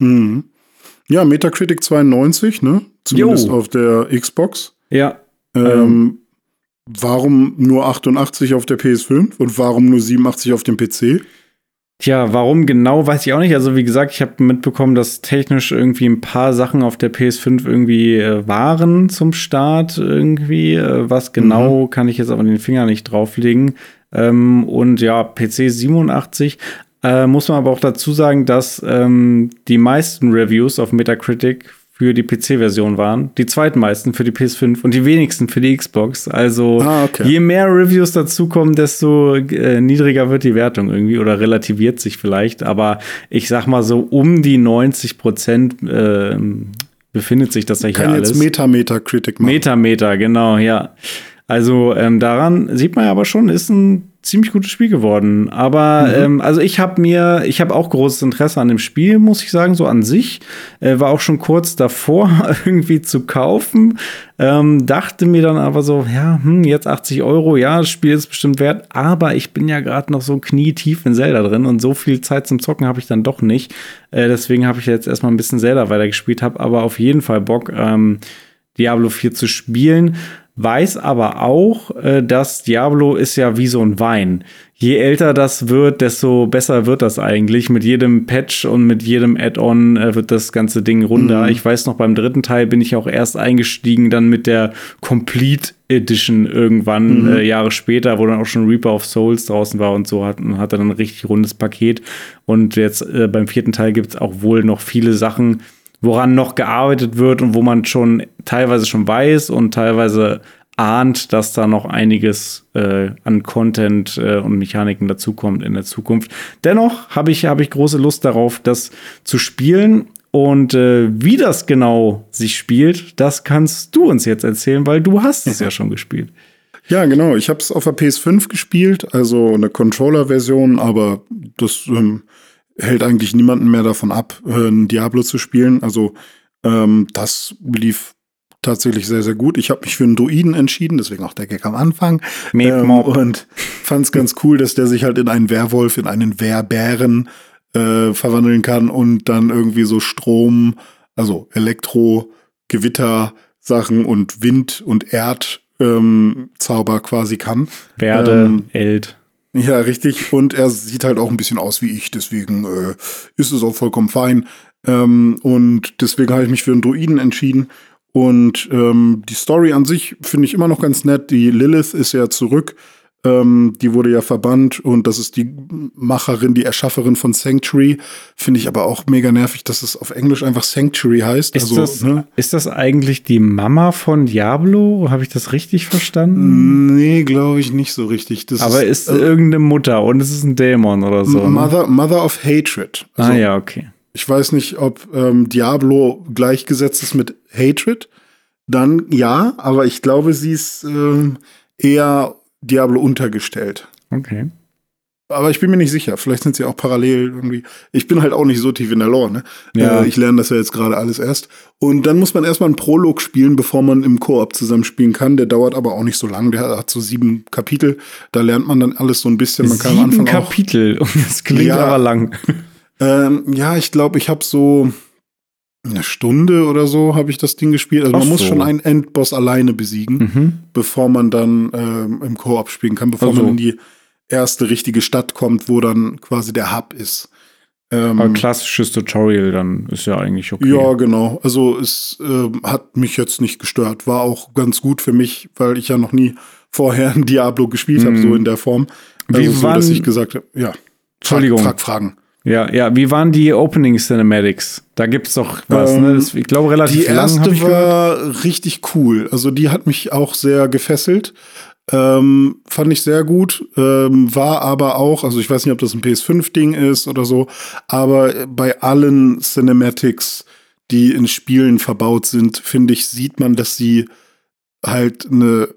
Mhm. Ja, Metacritic 92, ne? Zumindest jo. auf der Xbox. Ja. Ähm, ähm, warum nur 88 auf der PS5 und warum nur 87 auf dem PC? Tja, warum genau, weiß ich auch nicht. Also wie gesagt, ich habe mitbekommen, dass technisch irgendwie ein paar Sachen auf der PS5 irgendwie äh, waren zum Start irgendwie. Äh, was genau, mhm. kann ich jetzt aber den Finger nicht drauflegen. Ähm, und ja, PC 87. Äh, muss man aber auch dazu sagen, dass ähm, die meisten Reviews auf Metacritic für die PC-Version waren, die zweitmeisten für die PS5 und die wenigsten für die Xbox. Also ah, okay. je mehr Reviews dazukommen, desto äh, niedriger wird die Wertung irgendwie oder relativiert sich vielleicht. Aber ich sag mal so um die 90 Prozent äh, befindet sich das ja hier alles. jetzt Metameter-Critic machen. Metameter, genau, ja. Also ähm, daran sieht man ja aber schon, ist ein ziemlich gutes Spiel geworden. Aber mhm. ähm, also ich habe mir, ich habe auch großes Interesse an dem Spiel, muss ich sagen, so an sich. Äh, war auch schon kurz davor, irgendwie zu kaufen. Ähm, dachte mir dann aber so, ja, hm, jetzt 80 Euro, ja, das Spiel ist bestimmt wert. Aber ich bin ja gerade noch so knietief in Zelda drin und so viel Zeit zum Zocken habe ich dann doch nicht. Äh, deswegen habe ich jetzt erstmal ein bisschen Zelda weitergespielt, habe aber auf jeden Fall Bock, ähm, Diablo 4 zu spielen weiß aber auch, äh, dass Diablo ist ja wie so ein Wein. Je älter das wird, desto besser wird das eigentlich. Mit jedem Patch und mit jedem Add-on äh, wird das ganze Ding runder. Mhm. Ich weiß noch, beim dritten Teil bin ich auch erst eingestiegen, dann mit der Complete Edition irgendwann mhm. äh, Jahre später, wo dann auch schon Reaper of Souls draußen war und so hat und hatte dann ein richtig rundes Paket. Und jetzt äh, beim vierten Teil gibt es auch wohl noch viele Sachen, woran noch gearbeitet wird und wo man schon teilweise schon weiß und teilweise ahnt, dass da noch einiges äh, an Content äh, und Mechaniken dazukommt in der Zukunft. Dennoch habe ich, hab ich große Lust darauf, das zu spielen. Und äh, wie das genau sich spielt, das kannst du uns jetzt erzählen, weil du hast es ja schon gespielt. Ja, genau. Ich habe es auf der PS5 gespielt, also eine Controller-Version, aber das ähm, hält eigentlich niemanden mehr davon ab, äh, ein Diablo zu spielen. Also ähm, das lief tatsächlich sehr, sehr gut. Ich habe mich für einen Druiden entschieden, deswegen auch der Gag am Anfang. Ähm, und fand es ganz cool, dass der sich halt in einen Werwolf, in einen Wehrbären äh, verwandeln kann und dann irgendwie so Strom, also Elektro, Gewitter, Sachen und Wind und Erd ähm, Zauber quasi kann. Werde, ähm, Eld. Ja, richtig. Und er sieht halt auch ein bisschen aus wie ich, deswegen äh, ist es auch vollkommen fein. Ähm, und deswegen habe ich mich für einen Druiden entschieden. Und ähm, die Story an sich finde ich immer noch ganz nett. Die Lilith ist ja zurück ähm, die wurde ja verbannt und das ist die Macherin, die Erschafferin von Sanctuary. Finde ich aber auch mega nervig, dass es auf Englisch einfach Sanctuary heißt. Ist, also, das, ne? ist das eigentlich die Mama von Diablo? Habe ich das richtig verstanden? Nee, glaube ich nicht so richtig. Das aber ist, ist äh, irgendeine Mutter und es ist ein Dämon oder so. Ne? Mother, ne? Mother of Hatred. Also, ah ja, okay. Ich weiß nicht, ob ähm, Diablo gleichgesetzt ist mit Hatred. Dann ja, aber ich glaube, sie ist ähm, eher Diablo untergestellt. Okay. Aber ich bin mir nicht sicher. Vielleicht sind sie auch parallel irgendwie. Ich bin halt auch nicht so tief in der Lore, ne? Ja. Äh, ich lerne das ja jetzt gerade alles erst. Und dann muss man erstmal einen Prolog spielen, bevor man im Koop zusammenspielen kann. Der dauert aber auch nicht so lang. Der hat so sieben Kapitel. Da lernt man dann alles so ein bisschen. Man kann sieben am Anfang Kapitel. Auch, das klingt ja, aber lang. Ähm, ja, ich glaube, ich habe so eine Stunde oder so habe ich das Ding gespielt. Also Ach man muss schon einen Endboss alleine besiegen, mhm. bevor man dann ähm, im Koop spielen kann, bevor also. man in die erste richtige Stadt kommt, wo dann quasi der Hub ist. Ähm, Aber klassisches Tutorial dann ist ja eigentlich okay. Ja, genau. Also es äh, hat mich jetzt nicht gestört. War auch ganz gut für mich, weil ich ja noch nie vorher ein Diablo gespielt mhm. habe, so in der Form. Also Wie so, dass ich gesagt habe, ja. Entschuldigung. Frag, frag Fragen. Ja, ja. Wie waren die Opening Cinematics? Da gibt's doch was, ne? ähm, ne? Das, ich glaube relativ Die erste lang, war gehört. richtig cool. Also die hat mich auch sehr gefesselt. Ähm, fand ich sehr gut. Ähm, war aber auch, also ich weiß nicht, ob das ein PS5-Ding ist oder so, aber bei allen Cinematics, die in Spielen verbaut sind, finde ich, sieht man, dass sie halt eine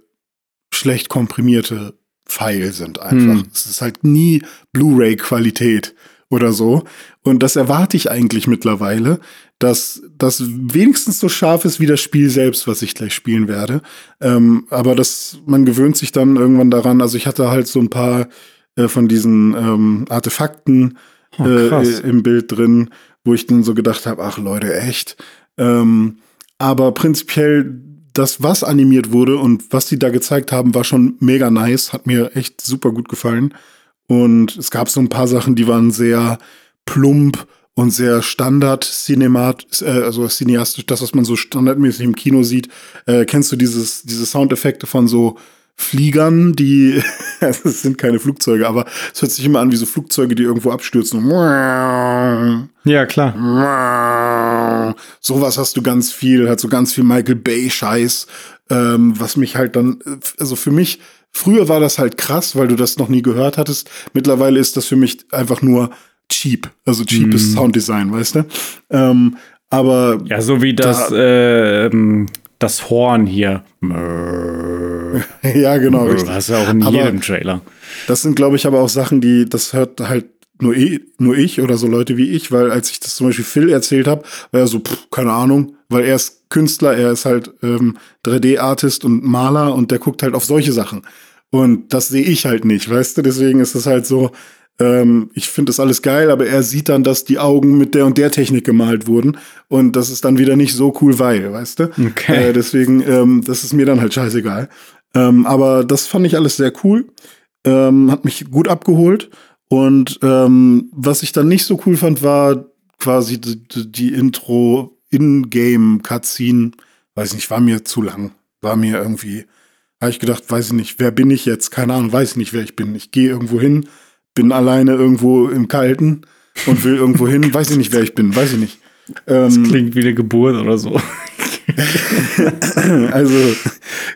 schlecht komprimierte File sind einfach. Hm. Es ist halt nie Blu-ray-Qualität oder so. Und das erwarte ich eigentlich mittlerweile, dass das wenigstens so scharf ist wie das Spiel selbst, was ich gleich spielen werde. Ähm, aber das, man gewöhnt sich dann irgendwann daran. Also ich hatte halt so ein paar äh, von diesen ähm, Artefakten oh, äh, im Bild drin, wo ich dann so gedacht habe, ach Leute, echt. Ähm, aber prinzipiell das, was animiert wurde und was die da gezeigt haben, war schon mega nice, hat mir echt super gut gefallen. Und es gab so ein paar Sachen, die waren sehr plump und sehr Standard cinemat, äh, also cineastisch, das, was man so standardmäßig im Kino sieht. Äh, kennst du dieses, diese Soundeffekte von so Fliegern, die, es sind keine Flugzeuge, aber es hört sich immer an wie so Flugzeuge, die irgendwo abstürzen. Ja, klar. Sowas hast du ganz viel, hat so ganz viel Michael Bay-Scheiß, ähm, was mich halt dann, also für mich Früher war das halt krass, weil du das noch nie gehört hattest. Mittlerweile ist das für mich einfach nur cheap. Also cheapes mm. Sounddesign, weißt du? Ähm, aber. Ja, so wie das, da, äh, das Horn hier. ja, genau. Richtig. Das ist ja auch in aber jedem Trailer. Das sind, glaube ich, aber auch Sachen, die, das hört halt nur ich, nur ich oder so Leute wie ich, weil als ich das zum Beispiel Phil erzählt habe, war er so, pff, keine Ahnung, weil er ist Künstler, er ist halt ähm, 3D-Artist und Maler und der guckt halt auf solche Sachen. Und das sehe ich halt nicht, weißt du? Deswegen ist es halt so, ähm, ich finde das alles geil, aber er sieht dann, dass die Augen mit der und der Technik gemalt wurden. Und das ist dann wieder nicht so cool, weil, weißt du? Okay. Äh, deswegen, ähm, das ist mir dann halt scheißegal. Ähm, aber das fand ich alles sehr cool. Ähm, hat mich gut abgeholt. Und ähm, was ich dann nicht so cool fand, war quasi die, die Intro in-game Cutscene. Weiß nicht, war mir zu lang. War mir irgendwie habe ich gedacht, weiß ich nicht, wer bin ich jetzt? Keine Ahnung, weiß ich nicht, wer ich bin. Ich gehe irgendwo hin, bin alleine irgendwo im Kalten und will irgendwo hin, weiß ich nicht, wer ich bin, weiß ich nicht. Ähm, das klingt wie eine Geburt oder so. also,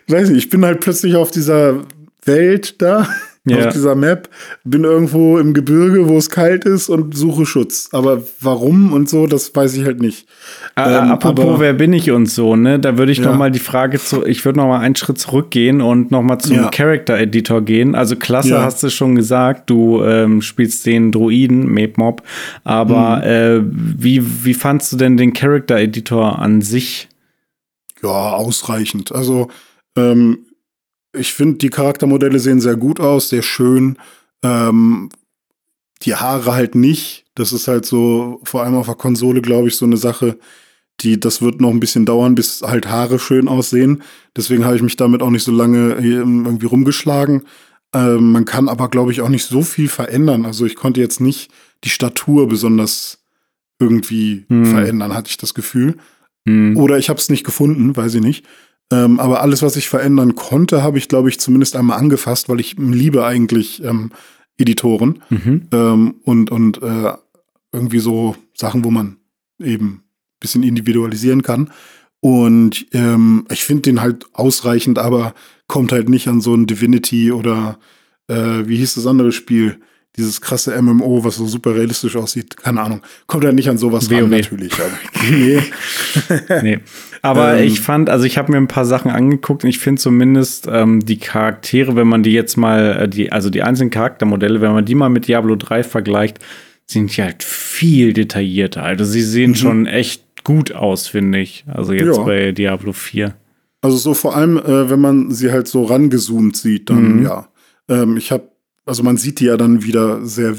weiß nicht, ich bin halt plötzlich auf dieser Welt da ja. auf dieser Map, bin irgendwo im Gebirge, wo es kalt ist und suche Schutz. Aber warum und so, das weiß ich halt nicht. Äh, ähm, apropos, aber, wer bin ich und so, ne? Da würde ich ja. noch mal die Frage zu, ich würde noch mal einen Schritt zurückgehen und noch mal zum ja. Character Editor gehen. Also klasse, ja. hast du schon gesagt, du ähm, spielst den Druiden, Mape Mob. Aber mhm. äh, wie, wie fandst du denn den Character Editor an sich? Ja, ausreichend. Also ähm, ich finde, die Charaktermodelle sehen sehr gut aus, sehr schön. Ähm, die Haare halt nicht. Das ist halt so, vor allem auf der Konsole, glaube ich, so eine Sache, die, das wird noch ein bisschen dauern, bis halt Haare schön aussehen. Deswegen habe ich mich damit auch nicht so lange irgendwie rumgeschlagen. Ähm, man kann aber, glaube ich, auch nicht so viel verändern. Also ich konnte jetzt nicht die Statur besonders irgendwie hm. verändern, hatte ich das Gefühl. Hm. Oder ich habe es nicht gefunden, weiß ich nicht. Ähm, aber alles, was ich verändern konnte, habe ich, glaube ich, zumindest einmal angefasst, weil ich liebe eigentlich ähm, Editoren mhm. ähm, und, und äh, irgendwie so Sachen, wo man eben ein bisschen individualisieren kann. Und ähm, ich finde den halt ausreichend, aber kommt halt nicht an so ein Divinity oder äh, wie hieß das andere Spiel? Dieses krasse MMO, was so super realistisch aussieht. Keine Ahnung. Kommt ja nicht an sowas WoW. ran, natürlich. Aber, nee. nee. Aber ähm, ich fand, also ich habe mir ein paar Sachen angeguckt und ich finde zumindest ähm, die Charaktere, wenn man die jetzt mal, äh, die, also die einzelnen Charaktermodelle, wenn man die mal mit Diablo 3 vergleicht, sind die halt viel detaillierter. Also sie sehen mhm. schon echt gut aus, finde ich. Also jetzt ja. bei Diablo 4. Also so vor allem, äh, wenn man sie halt so rangezoomt sieht, dann mhm. ja. Ähm, ich habe also man sieht die ja dann wieder sehr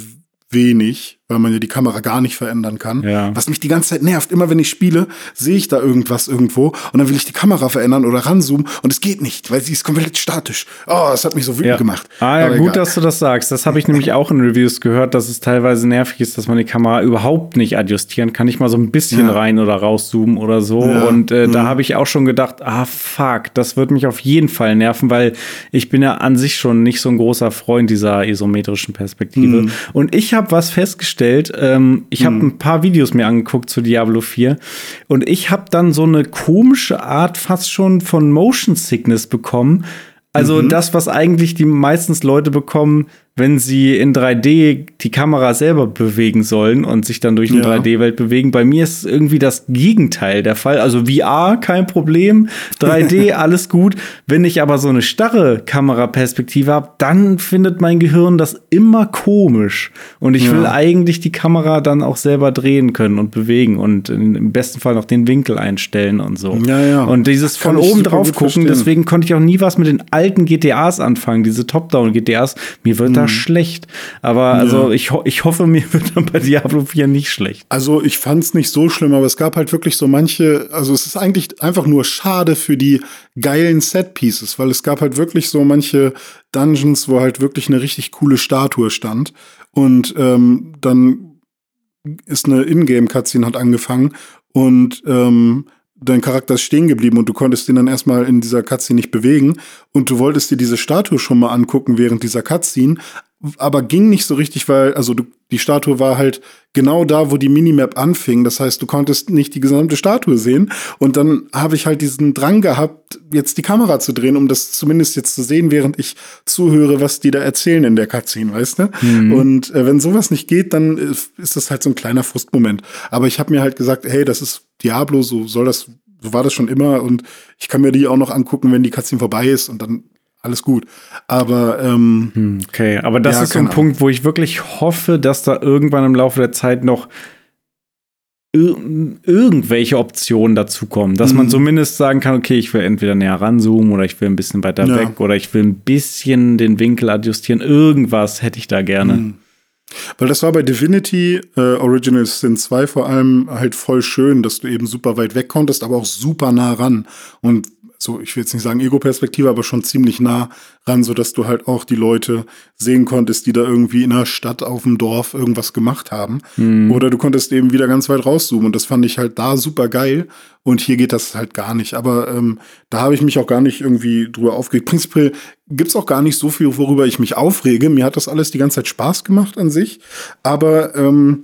wenig, weil man ja die Kamera gar nicht verändern kann. Ja. Was mich die ganze Zeit nervt. Immer wenn ich spiele, sehe ich da irgendwas irgendwo und dann will ich die Kamera verändern oder ranzoomen und es geht nicht, weil sie ist komplett statisch. Oh, das hat mich so wütend ja. gemacht. Ah ja, Aber gut, egal. dass du das sagst. Das habe ich nämlich auch in Reviews gehört, dass es teilweise nervig ist, dass man die Kamera überhaupt nicht adjustieren kann. Nicht mal so ein bisschen ja. rein oder rauszoomen oder so. Und äh, mhm. da habe ich auch schon gedacht, ah fuck, das wird mich auf jeden Fall nerven, weil ich bin ja an sich schon nicht so ein großer Freund dieser isometrischen Perspektive. Mhm. Und ich habe was festgestellt, ähm, ich habe hm. ein paar Videos mir angeguckt zu Diablo 4 und ich habe dann so eine komische Art fast schon von Motion Sickness bekommen. Also mhm. das, was eigentlich die meistens Leute bekommen, wenn sie in 3D die Kamera selber bewegen sollen und sich dann durch eine ja. 3D-Welt bewegen. Bei mir ist irgendwie das Gegenteil der Fall. Also VR kein Problem, 3D alles gut. Wenn ich aber so eine starre Kameraperspektive habe, dann findet mein Gehirn das immer komisch. Und ich ja. will eigentlich die Kamera dann auch selber drehen können und bewegen und im besten Fall noch den Winkel einstellen und so. Ja, ja. Und dieses von oben drauf gucken, deswegen konnte ich auch nie was mit den alten GTAs anfangen, diese Top-Down-GTAs. Mir wird mhm. da mhm. schlecht. Aber also ich, ho ich hoffe, mir wird dann bei Diablo 4 nicht schlecht. Also ich fand es nicht so schlimm, aber es gab halt wirklich so manche, also es ist eigentlich einfach nur schade für die geilen Set-Pieces, weil es gab halt wirklich so manche Dungeons, wo halt wirklich eine richtig coole Statue stand. Und ähm, dann ist eine Ingame-Cutscene hat angefangen und ähm, dein Charakter ist stehen geblieben und du konntest ihn dann erstmal in dieser Cutscene nicht bewegen und du wolltest dir diese Statue schon mal angucken während dieser Cutscene, aber ging nicht so richtig, weil, also du, die Statue war halt genau da, wo die Minimap anfing. Das heißt, du konntest nicht die gesamte Statue sehen. Und dann habe ich halt diesen Drang gehabt, jetzt die Kamera zu drehen, um das zumindest jetzt zu sehen, während ich zuhöre, was die da erzählen in der Cutscene, weißt du? Mhm. Und äh, wenn sowas nicht geht, dann ist das halt so ein kleiner Frustmoment. Aber ich habe mir halt gesagt, hey, das ist Diablo, so soll das, so war das schon immer. Und ich kann mir die auch noch angucken, wenn die Cutscene vorbei ist. Und dann alles gut. Aber ähm, hm, okay, aber das ja, ist so ein Punkt, wo ich wirklich hoffe, dass da irgendwann im Laufe der Zeit noch ir irgendwelche Optionen dazukommen, dass mhm. man zumindest sagen kann, okay, ich will entweder näher ranzoomen oder ich will ein bisschen weiter ja. weg oder ich will ein bisschen den Winkel adjustieren. Irgendwas hätte ich da gerne. Mhm. Weil das war bei Divinity äh, Original Sin 2 vor allem halt voll schön, dass du eben super weit weg konntest, aber auch super nah ran. Und so, ich will jetzt nicht sagen Ego-Perspektive, aber schon ziemlich nah ran, so dass du halt auch die Leute sehen konntest, die da irgendwie in der Stadt auf dem Dorf irgendwas gemacht haben. Mhm. Oder du konntest eben wieder ganz weit rauszoomen und das fand ich halt da super geil. Und hier geht das halt gar nicht. Aber ähm, da habe ich mich auch gar nicht irgendwie drüber aufgeregt. Prinzipiell gibt's auch gar nicht so viel, worüber ich mich aufrege. Mir hat das alles die ganze Zeit Spaß gemacht an sich. Aber ähm,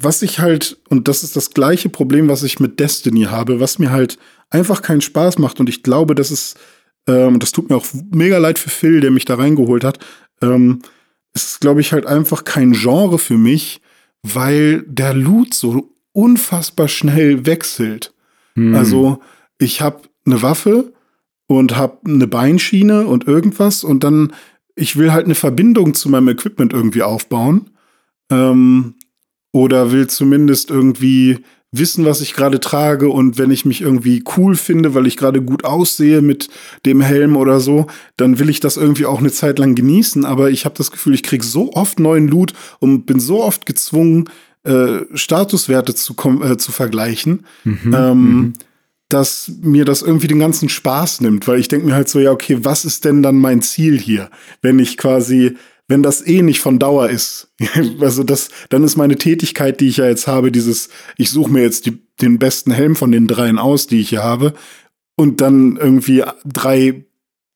was ich halt, und das ist das gleiche Problem, was ich mit Destiny habe, was mir halt einfach keinen Spaß macht. Und ich glaube, dass es ähm, das tut mir auch mega leid für Phil, der mich da reingeholt hat, ähm, ist, glaube ich, halt einfach kein Genre für mich, weil der Loot so unfassbar schnell wechselt. Hm. Also ich habe eine Waffe und habe eine Beinschiene und irgendwas und dann ich will halt eine Verbindung zu meinem Equipment irgendwie aufbauen ähm, oder will zumindest irgendwie wissen, was ich gerade trage und wenn ich mich irgendwie cool finde, weil ich gerade gut aussehe mit dem Helm oder so, dann will ich das irgendwie auch eine Zeit lang genießen. Aber ich habe das Gefühl, ich kriege so oft neuen Loot und bin so oft gezwungen, äh, Statuswerte zu, äh, zu vergleichen, mhm, ähm, mhm. dass mir das irgendwie den ganzen Spaß nimmt, weil ich denke mir halt so, ja, okay, was ist denn dann mein Ziel hier, wenn ich quasi wenn das eh nicht von Dauer ist, also das, dann ist meine Tätigkeit, die ich ja jetzt habe, dieses, ich suche mir jetzt die, den besten Helm von den dreien aus, die ich hier habe, und dann irgendwie drei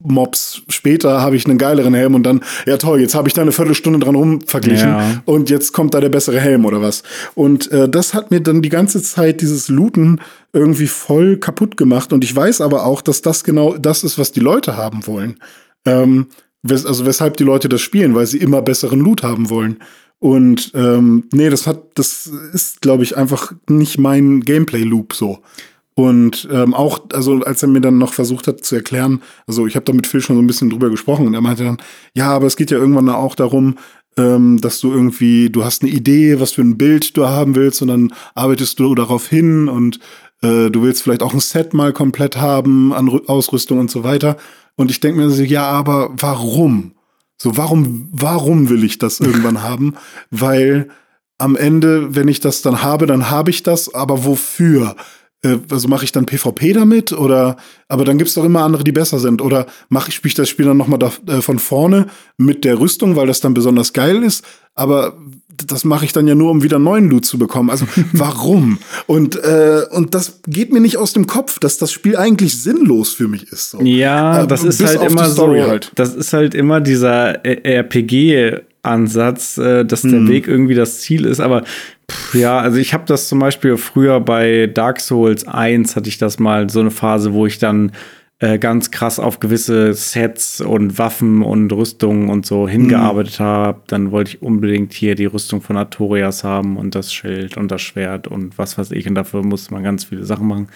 Mobs später habe ich einen geileren Helm und dann, ja toll, jetzt habe ich da eine Viertelstunde dran rumverglichen ja. und jetzt kommt da der bessere Helm oder was. Und äh, das hat mir dann die ganze Zeit dieses Looten irgendwie voll kaputt gemacht und ich weiß aber auch, dass das genau das ist, was die Leute haben wollen. Ähm, wes also weshalb die Leute das spielen, weil sie immer besseren Loot haben wollen. Und ähm, nee, das hat, das ist, glaube ich, einfach nicht mein Gameplay-Loop so. Und ähm, auch, also als er mir dann noch versucht hat zu erklären, also ich habe da mit Phil schon so ein bisschen drüber gesprochen und er meinte dann, ja, aber es geht ja irgendwann auch darum, ähm, dass du irgendwie, du hast eine Idee, was für ein Bild du haben willst und dann arbeitest du darauf hin und äh, du willst vielleicht auch ein Set mal komplett haben an Ausrüstung und so weiter. Und ich denke mir so, ja, aber warum? So, warum, warum will ich das irgendwann haben? Weil am Ende, wenn ich das dann habe, dann habe ich das, aber wofür? Äh, also mache ich dann PvP damit oder aber dann gibt's doch immer andere, die besser sind oder mache ich spiele ich das Spiel dann nochmal äh, von vorne mit der Rüstung, weil das dann besonders geil ist, aber das mache ich dann ja nur, um wieder neuen Loot zu bekommen. Also warum? und, äh, und das geht mir nicht aus dem Kopf, dass das Spiel eigentlich sinnlos für mich ist. So. Ja, äh, das ist halt immer so. Halt. Das ist halt immer dieser RPG. Ansatz, äh, dass der hm. Weg irgendwie das Ziel ist, aber pff, ja, also ich habe das zum Beispiel früher bei Dark Souls 1 hatte ich das mal so eine Phase, wo ich dann äh, ganz krass auf gewisse Sets und Waffen und Rüstungen und so hingearbeitet mhm. habe. Dann wollte ich unbedingt hier die Rüstung von Artorias haben und das Schild und das Schwert und was weiß ich. Und dafür musste man ganz viele Sachen machen.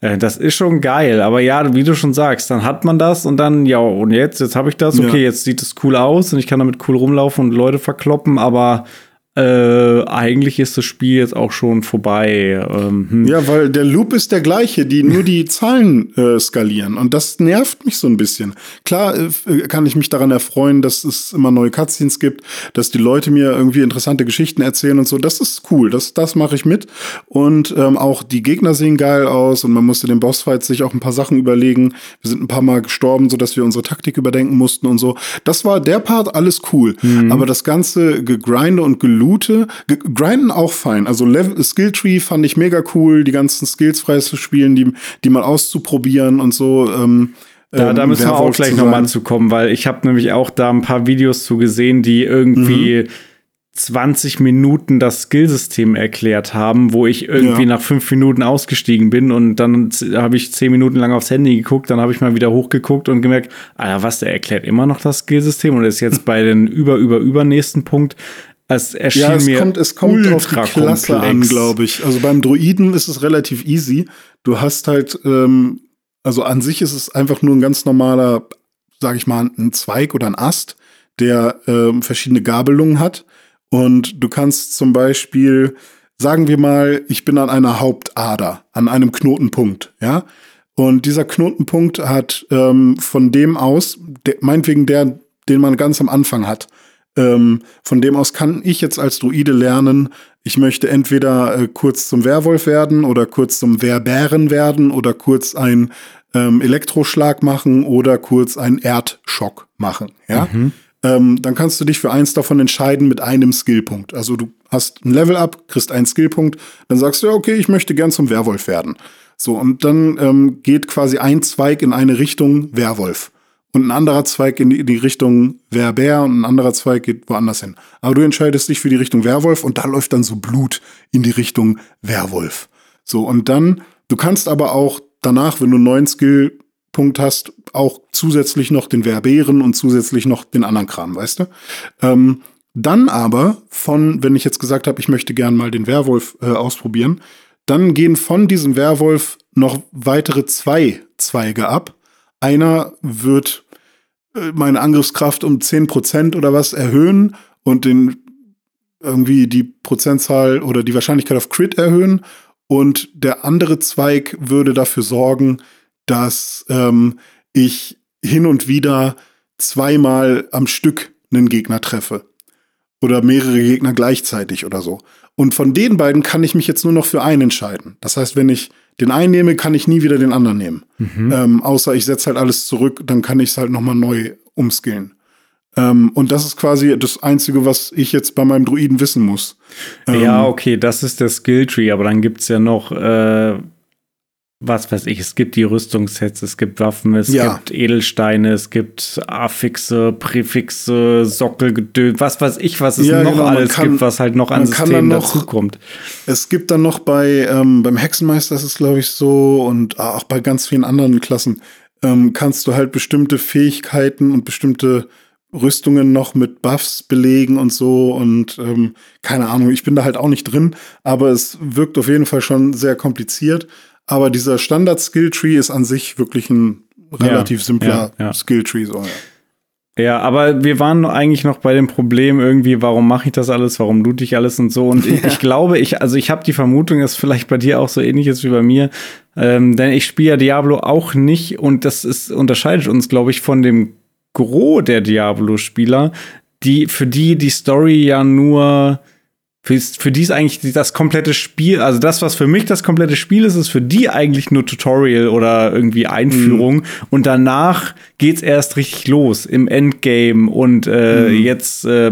Äh, das ist schon geil. Aber ja, wie du schon sagst, dann hat man das und dann, ja, und jetzt, jetzt habe ich das. Okay, ja. jetzt sieht es cool aus und ich kann damit cool rumlaufen und Leute verkloppen, aber äh, eigentlich ist das Spiel jetzt auch schon vorbei. Ähm, hm. Ja, weil der Loop ist der gleiche, die nur die Zahlen äh, skalieren und das nervt mich so ein bisschen. Klar äh, kann ich mich daran erfreuen, dass es immer neue Cutscenes gibt, dass die Leute mir irgendwie interessante Geschichten erzählen und so. Das ist cool, das, das mache ich mit. Und ähm, auch die Gegner sehen geil aus und man musste den Bossfights sich auch ein paar Sachen überlegen. Wir sind ein paar Mal gestorben, sodass wir unsere Taktik überdenken mussten und so. Das war der Part alles cool. Mhm. Aber das ganze Gegrinde und Gelöse Loote. Grinden auch fein. Also Level, Skilltree fand ich mega cool, die ganzen Skills frei zu spielen, die, die mal auszuprobieren und so. Ähm, da, da ähm, müssen wir auch gleich nochmal zu kommen, weil ich habe nämlich auch da ein paar Videos zu gesehen, die irgendwie mhm. 20 Minuten das Skillsystem erklärt haben, wo ich irgendwie ja. nach fünf Minuten ausgestiegen bin und dann habe ich zehn Minuten lang aufs Handy geguckt, dann habe ich mal wieder hochgeguckt und gemerkt, ah was, der erklärt immer noch das Skillsystem und ist jetzt bei den über, über, übernächsten Punkt. Es erschien ja, es mir kommt, es kommt auf die Klasse komplex. an, glaube ich. Also beim Droiden ist es relativ easy. Du hast halt, ähm, also an sich ist es einfach nur ein ganz normaler, sag ich mal, ein Zweig oder ein Ast, der ähm, verschiedene Gabelungen hat. Und du kannst zum Beispiel, sagen wir mal, ich bin an einer Hauptader, an einem Knotenpunkt, ja. Und dieser Knotenpunkt hat ähm, von dem aus, de, meinetwegen der, den man ganz am Anfang hat, ähm, von dem aus kann ich jetzt als Druide lernen, ich möchte entweder äh, kurz zum Werwolf werden oder kurz zum Werbären werden oder kurz einen ähm, Elektroschlag machen oder kurz einen Erdschock machen. Ja. Mhm. Ähm, dann kannst du dich für eins davon entscheiden mit einem Skillpunkt. Also du hast ein Level-Up, kriegst einen Skillpunkt, dann sagst du, ja, okay, ich möchte gern zum Werwolf werden. So, und dann ähm, geht quasi ein Zweig in eine Richtung Werwolf und ein anderer Zweig in die, Richtung Werbär und ein anderer Zweig geht woanders hin. Aber du entscheidest dich für die Richtung Werwolf und da läuft dann so Blut in die Richtung Werwolf. So, und dann, du kannst aber auch danach, wenn du einen neuen Skillpunkt hast, auch zusätzlich noch den Verbären und zusätzlich noch den anderen Kram, weißt du? Ähm, dann aber von, wenn ich jetzt gesagt habe, ich möchte gern mal den Werwolf äh, ausprobieren, dann gehen von diesem Werwolf noch weitere zwei Zweige ab. Einer wird äh, meine Angriffskraft um 10% oder was erhöhen und den irgendwie die Prozentzahl oder die Wahrscheinlichkeit auf Crit erhöhen. Und der andere Zweig würde dafür sorgen, dass ähm, ich hin und wieder zweimal am Stück einen Gegner treffe. Oder mehrere Gegner gleichzeitig oder so. Und von den beiden kann ich mich jetzt nur noch für einen entscheiden. Das heißt, wenn ich den einen nehme, kann ich nie wieder den anderen nehmen. Mhm. Ähm, außer ich setze halt alles zurück, dann kann ich es halt nochmal neu umskillen. Ähm, und das ist quasi das Einzige, was ich jetzt bei meinem Druiden wissen muss. Ähm, ja, okay, das ist der Skilltree, aber dann gibt es ja noch äh, was weiß ich, es gibt die Rüstungssets, es gibt Waffen, es ja. gibt Edelsteine, es gibt Affixe, Präfixe, Sockelgedöns, was weiß ich, was es ja, noch genau, alles kann, gibt, was halt noch an Systemen dazukommt. Es gibt dann noch bei, ähm, beim Hexenmeister ist es, glaube ich, so und auch bei ganz vielen anderen Klassen ähm, kannst du halt bestimmte Fähigkeiten und bestimmte Rüstungen noch mit Buffs belegen und so und ähm, keine Ahnung, ich bin da halt auch nicht drin, aber es wirkt auf jeden Fall schon sehr kompliziert. Aber dieser Standard-Skill-Tree ist an sich wirklich ein relativ ja, simpler ja, ja. Skill-Tree. So, ja. ja, aber wir waren eigentlich noch bei dem Problem irgendwie, warum mache ich das alles, warum loot ich alles und so. Und ich, ich glaube, ich, also ich habe die Vermutung, dass vielleicht bei dir auch so ähnlich ist wie bei mir. Ähm, denn ich spiele ja Diablo auch nicht und das ist, unterscheidet uns, glaube ich, von dem Gros der Diablo-Spieler, die, für die die Story ja nur für, für die ist eigentlich das komplette Spiel, also das, was für mich das komplette Spiel ist, ist für die eigentlich nur Tutorial oder irgendwie Einführung. Mhm. Und danach geht's erst richtig los im Endgame. Und äh, mhm. jetzt äh,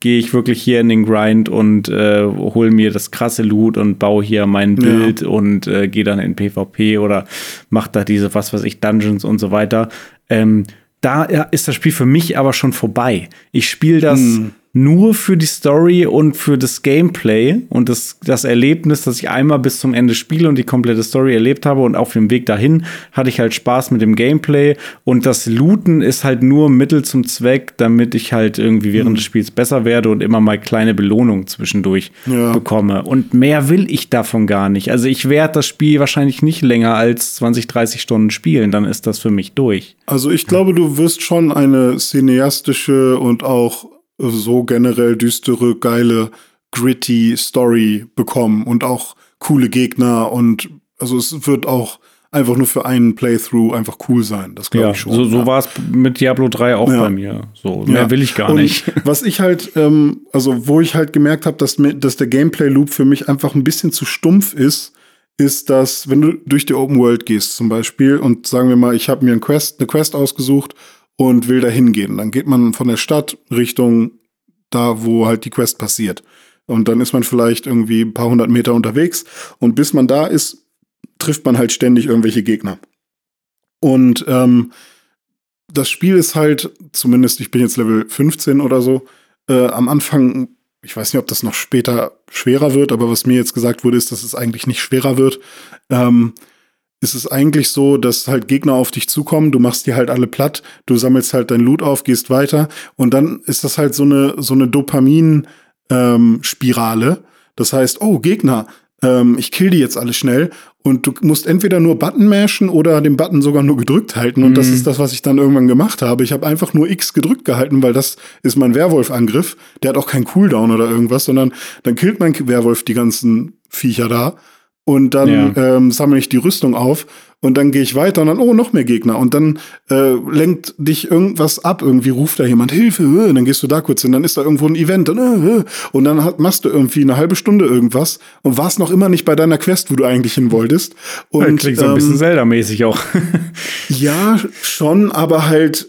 gehe ich wirklich hier in den Grind und äh, hole mir das krasse Loot und baue hier mein Bild ja. und äh, gehe dann in PvP oder mache da diese, was weiß ich, Dungeons und so weiter. Ähm, da ist das Spiel für mich aber schon vorbei. Ich spiele das. Mhm nur für die Story und für das Gameplay und das, das Erlebnis, dass ich einmal bis zum Ende spiele und die komplette Story erlebt habe und auf dem Weg dahin hatte ich halt Spaß mit dem Gameplay und das Looten ist halt nur Mittel zum Zweck, damit ich halt irgendwie während mhm. des Spiels besser werde und immer mal kleine Belohnungen zwischendurch ja. bekomme. Und mehr will ich davon gar nicht. Also ich werde das Spiel wahrscheinlich nicht länger als 20, 30 Stunden spielen, dann ist das für mich durch. Also ich glaube, du wirst schon eine cineastische und auch so generell düstere, geile, gritty Story bekommen und auch coole Gegner und also es wird auch einfach nur für einen Playthrough einfach cool sein. Das glaube ja, ich schon. So, so ja. war es mit Diablo 3 auch ja. bei mir. So, mehr ja. will ich gar und nicht. Was ich halt, ähm, also wo ich halt gemerkt habe, dass, dass der Gameplay-Loop für mich einfach ein bisschen zu stumpf ist, ist, dass wenn du durch die Open World gehst zum Beispiel und sagen wir mal, ich habe mir ein Quest, eine Quest ausgesucht und will da hingehen. Dann geht man von der Stadt Richtung da, wo halt die Quest passiert. Und dann ist man vielleicht irgendwie ein paar hundert Meter unterwegs und bis man da ist, trifft man halt ständig irgendwelche Gegner. Und ähm, das Spiel ist halt, zumindest ich bin jetzt Level 15 oder so, äh, am Anfang, ich weiß nicht, ob das noch später schwerer wird, aber was mir jetzt gesagt wurde, ist, dass es eigentlich nicht schwerer wird. Ähm, ist es eigentlich so, dass halt Gegner auf dich zukommen, du machst die halt alle platt, du sammelst halt dein Loot auf, gehst weiter und dann ist das halt so eine, so eine Dopamin-Spirale. Ähm, das heißt, oh, Gegner, ähm, ich kill die jetzt alle schnell und du musst entweder nur Button mashen oder den Button sogar nur gedrückt halten und mhm. das ist das, was ich dann irgendwann gemacht habe. Ich habe einfach nur X gedrückt gehalten, weil das ist mein Werwolf-Angriff. Der hat auch keinen Cooldown oder irgendwas, sondern dann killt mein Werwolf die ganzen Viecher da und dann ja. ähm, sammle ich die Rüstung auf und dann gehe ich weiter und dann, oh, noch mehr Gegner. Und dann äh, lenkt dich irgendwas ab, irgendwie ruft da jemand Hilfe, und dann gehst du da kurz hin, dann ist da irgendwo ein Event und, äh, und dann hat, machst du irgendwie eine halbe Stunde irgendwas und warst noch immer nicht bei deiner Quest, wo du eigentlich hin wolltest. Und, ja, klingt so ein bisschen ähm, Zelda-mäßig auch. ja, schon, aber halt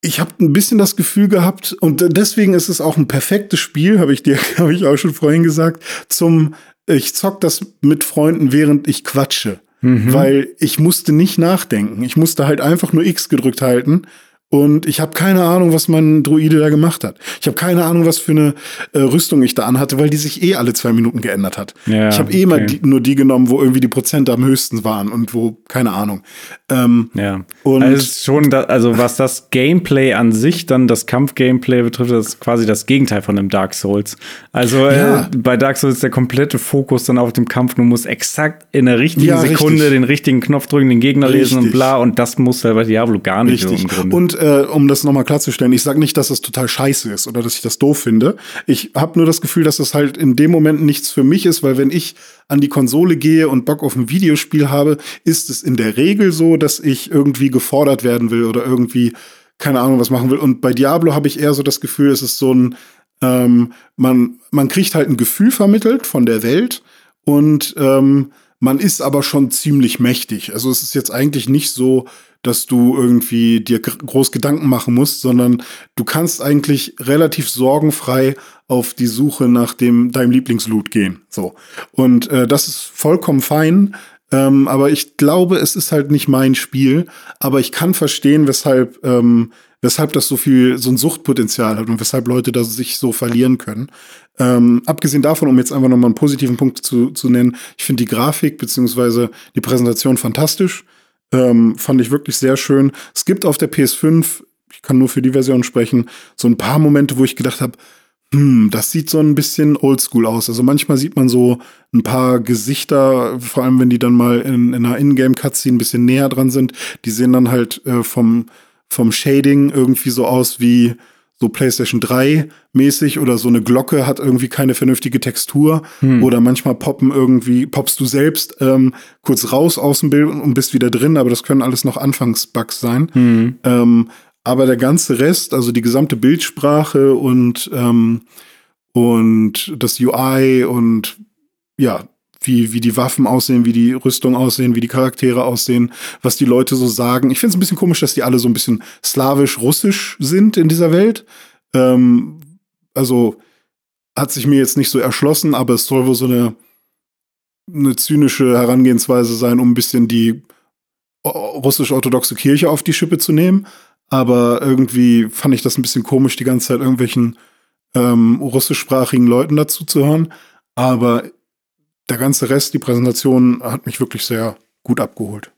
ich habe ein bisschen das Gefühl gehabt und deswegen ist es auch ein perfektes Spiel, habe ich dir habe ich auch schon vorhin gesagt, zum ich zock das mit Freunden, während ich quatsche. Mhm. Weil ich musste nicht nachdenken. Ich musste halt einfach nur X gedrückt halten Und ich habe keine Ahnung, was mein Druide da gemacht hat. Ich habe keine Ahnung, was für eine äh, Rüstung ich da anhatte, weil die sich eh alle zwei Minuten geändert hat. Ja, ich habe eh okay. mal die, nur die genommen, wo irgendwie die Prozente am höchsten waren und wo, keine Ahnung. Ähm, ja. Und also schon, da, also was das Gameplay an sich dann, das Kampf-Gameplay betrifft, das ist quasi das Gegenteil von einem Dark Souls. Also äh, ja. äh, bei Dark Souls ist der komplette Fokus dann auf dem Kampf. Du musst exakt in der richtigen ja, Sekunde richtig. den richtigen Knopf drücken, den Gegner richtig. lesen und bla. Und das muss halt bei Diablo gar nicht richtig. so im Grunde. Und äh, um das nochmal klarzustellen, ich sage nicht, dass das total scheiße ist oder dass ich das doof finde. Ich habe nur das Gefühl, dass das halt in dem Moment nichts für mich ist, weil wenn ich an die Konsole gehe und Bock auf ein Videospiel habe, ist es in der Regel so, dass ich irgendwie gefordert werden will oder irgendwie keine Ahnung was machen will. Und bei Diablo habe ich eher so das Gefühl, es ist so ein ähm, man man kriegt halt ein Gefühl vermittelt von der Welt und ähm, man ist aber schon ziemlich mächtig. Also es ist jetzt eigentlich nicht so, dass du irgendwie dir groß Gedanken machen musst, sondern du kannst eigentlich relativ sorgenfrei auf die Suche nach dem deinem Lieblingsloot gehen. So und äh, das ist vollkommen fein. Ähm, aber ich glaube, es ist halt nicht mein Spiel. Aber ich kann verstehen, weshalb ähm, weshalb das so viel so ein Suchtpotenzial hat und weshalb Leute da sich so verlieren können. Ähm, abgesehen davon, um jetzt einfach nochmal einen positiven Punkt zu, zu nennen, ich finde die Grafik beziehungsweise die Präsentation fantastisch. Ähm, fand ich wirklich sehr schön. Es gibt auf der PS5, ich kann nur für die Version sprechen, so ein paar Momente, wo ich gedacht habe, hm, das sieht so ein bisschen oldschool aus. Also manchmal sieht man so ein paar Gesichter, vor allem wenn die dann mal in, in einer Ingame-Cutscene ein bisschen näher dran sind, die sehen dann halt äh, vom, vom Shading irgendwie so aus wie so PlayStation 3 mäßig oder so eine Glocke hat irgendwie keine vernünftige Textur hm. oder manchmal poppen irgendwie, poppst du selbst ähm, kurz raus aus dem Bild und bist wieder drin, aber das können alles noch Anfangsbugs sein. Hm. Ähm, aber der ganze Rest, also die gesamte Bildsprache und, ähm, und das UI und ja, wie, wie die Waffen aussehen, wie die Rüstung aussehen, wie die Charaktere aussehen, was die Leute so sagen. Ich finde es ein bisschen komisch, dass die alle so ein bisschen slawisch-russisch sind in dieser Welt. Ähm, also hat sich mir jetzt nicht so erschlossen, aber es soll wohl so eine, eine zynische Herangehensweise sein, um ein bisschen die russisch-orthodoxe Kirche auf die Schippe zu nehmen. Aber irgendwie fand ich das ein bisschen komisch, die ganze Zeit irgendwelchen ähm, russischsprachigen Leuten dazu zu hören. Aber der ganze Rest, die Präsentation, hat mich wirklich sehr gut abgeholt.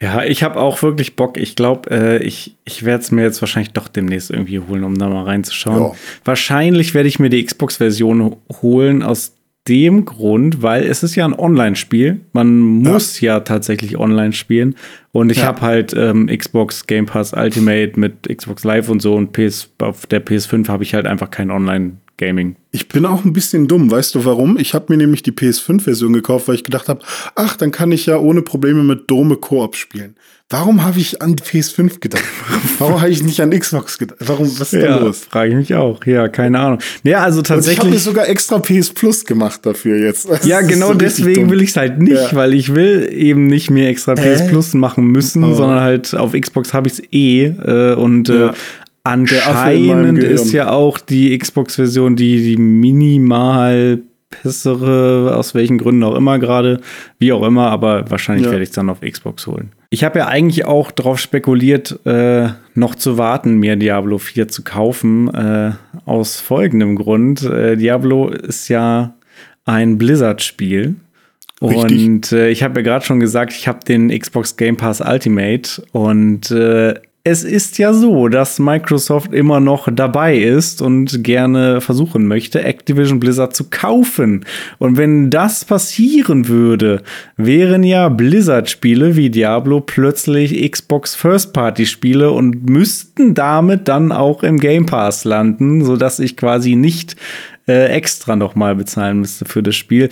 Ja, ich habe auch wirklich Bock. Ich glaube, äh, ich, ich werde es mir jetzt wahrscheinlich doch demnächst irgendwie holen, um da mal reinzuschauen. Ja. Wahrscheinlich werde ich mir die Xbox-Version holen, aus dem Grund, weil es ist ja ein Online-Spiel. Man muss ja. ja. tatsächlich online spielen. Und ich ja. habe halt ähm, Xbox Game Pass Ultimate mit Xbox Live und so und PS, auf der PS5 habe ich halt einfach kein Online Gaming. Ich bin auch ein bisschen dumm, weißt du warum? Ich habe mir nämlich die PS5-Version gekauft, weil ich gedacht habe, ach, dann kann ich ja ohne Probleme mit Dome Koop spielen. Warum habe ich an die PS5 gedacht? Warum habe ich nicht an Xbox gedacht? Warum, was ist ja, da los? Frage ich mich auch. Ja, keine Ahnung. Ja, also tatsächlich. Und ich habe mir sogar extra PS Plus gemacht dafür jetzt. Das ja, genau so deswegen will ich es halt nicht, ja. weil ich will eben nicht mehr extra PS Plus machen müssen, oh. sondern halt auf Xbox habe ich es eh. Äh, und äh, ja. Anscheinend ist ja auch die Xbox-Version die, die minimal bessere, aus welchen Gründen auch immer gerade, wie auch immer, aber wahrscheinlich ja. werde ich es dann auf Xbox holen. Ich habe ja eigentlich auch darauf spekuliert, äh, noch zu warten, mir Diablo 4 zu kaufen, äh, aus folgendem Grund. Äh, Diablo ist ja ein Blizzard-Spiel. Und äh, ich habe ja gerade schon gesagt, ich habe den Xbox Game Pass Ultimate und äh, es ist ja so, dass Microsoft immer noch dabei ist und gerne versuchen möchte, Activision Blizzard zu kaufen. Und wenn das passieren würde, wären ja Blizzard-Spiele wie Diablo plötzlich Xbox First-Party-Spiele und müssten damit dann auch im Game Pass landen, sodass ich quasi nicht äh, extra nochmal bezahlen müsste für das Spiel.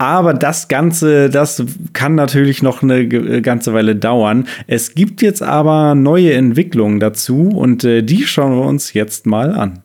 Aber das Ganze, das kann natürlich noch eine äh, ganze Weile dauern. Es gibt jetzt aber neue Entwicklungen dazu und äh, die schauen wir uns jetzt mal an.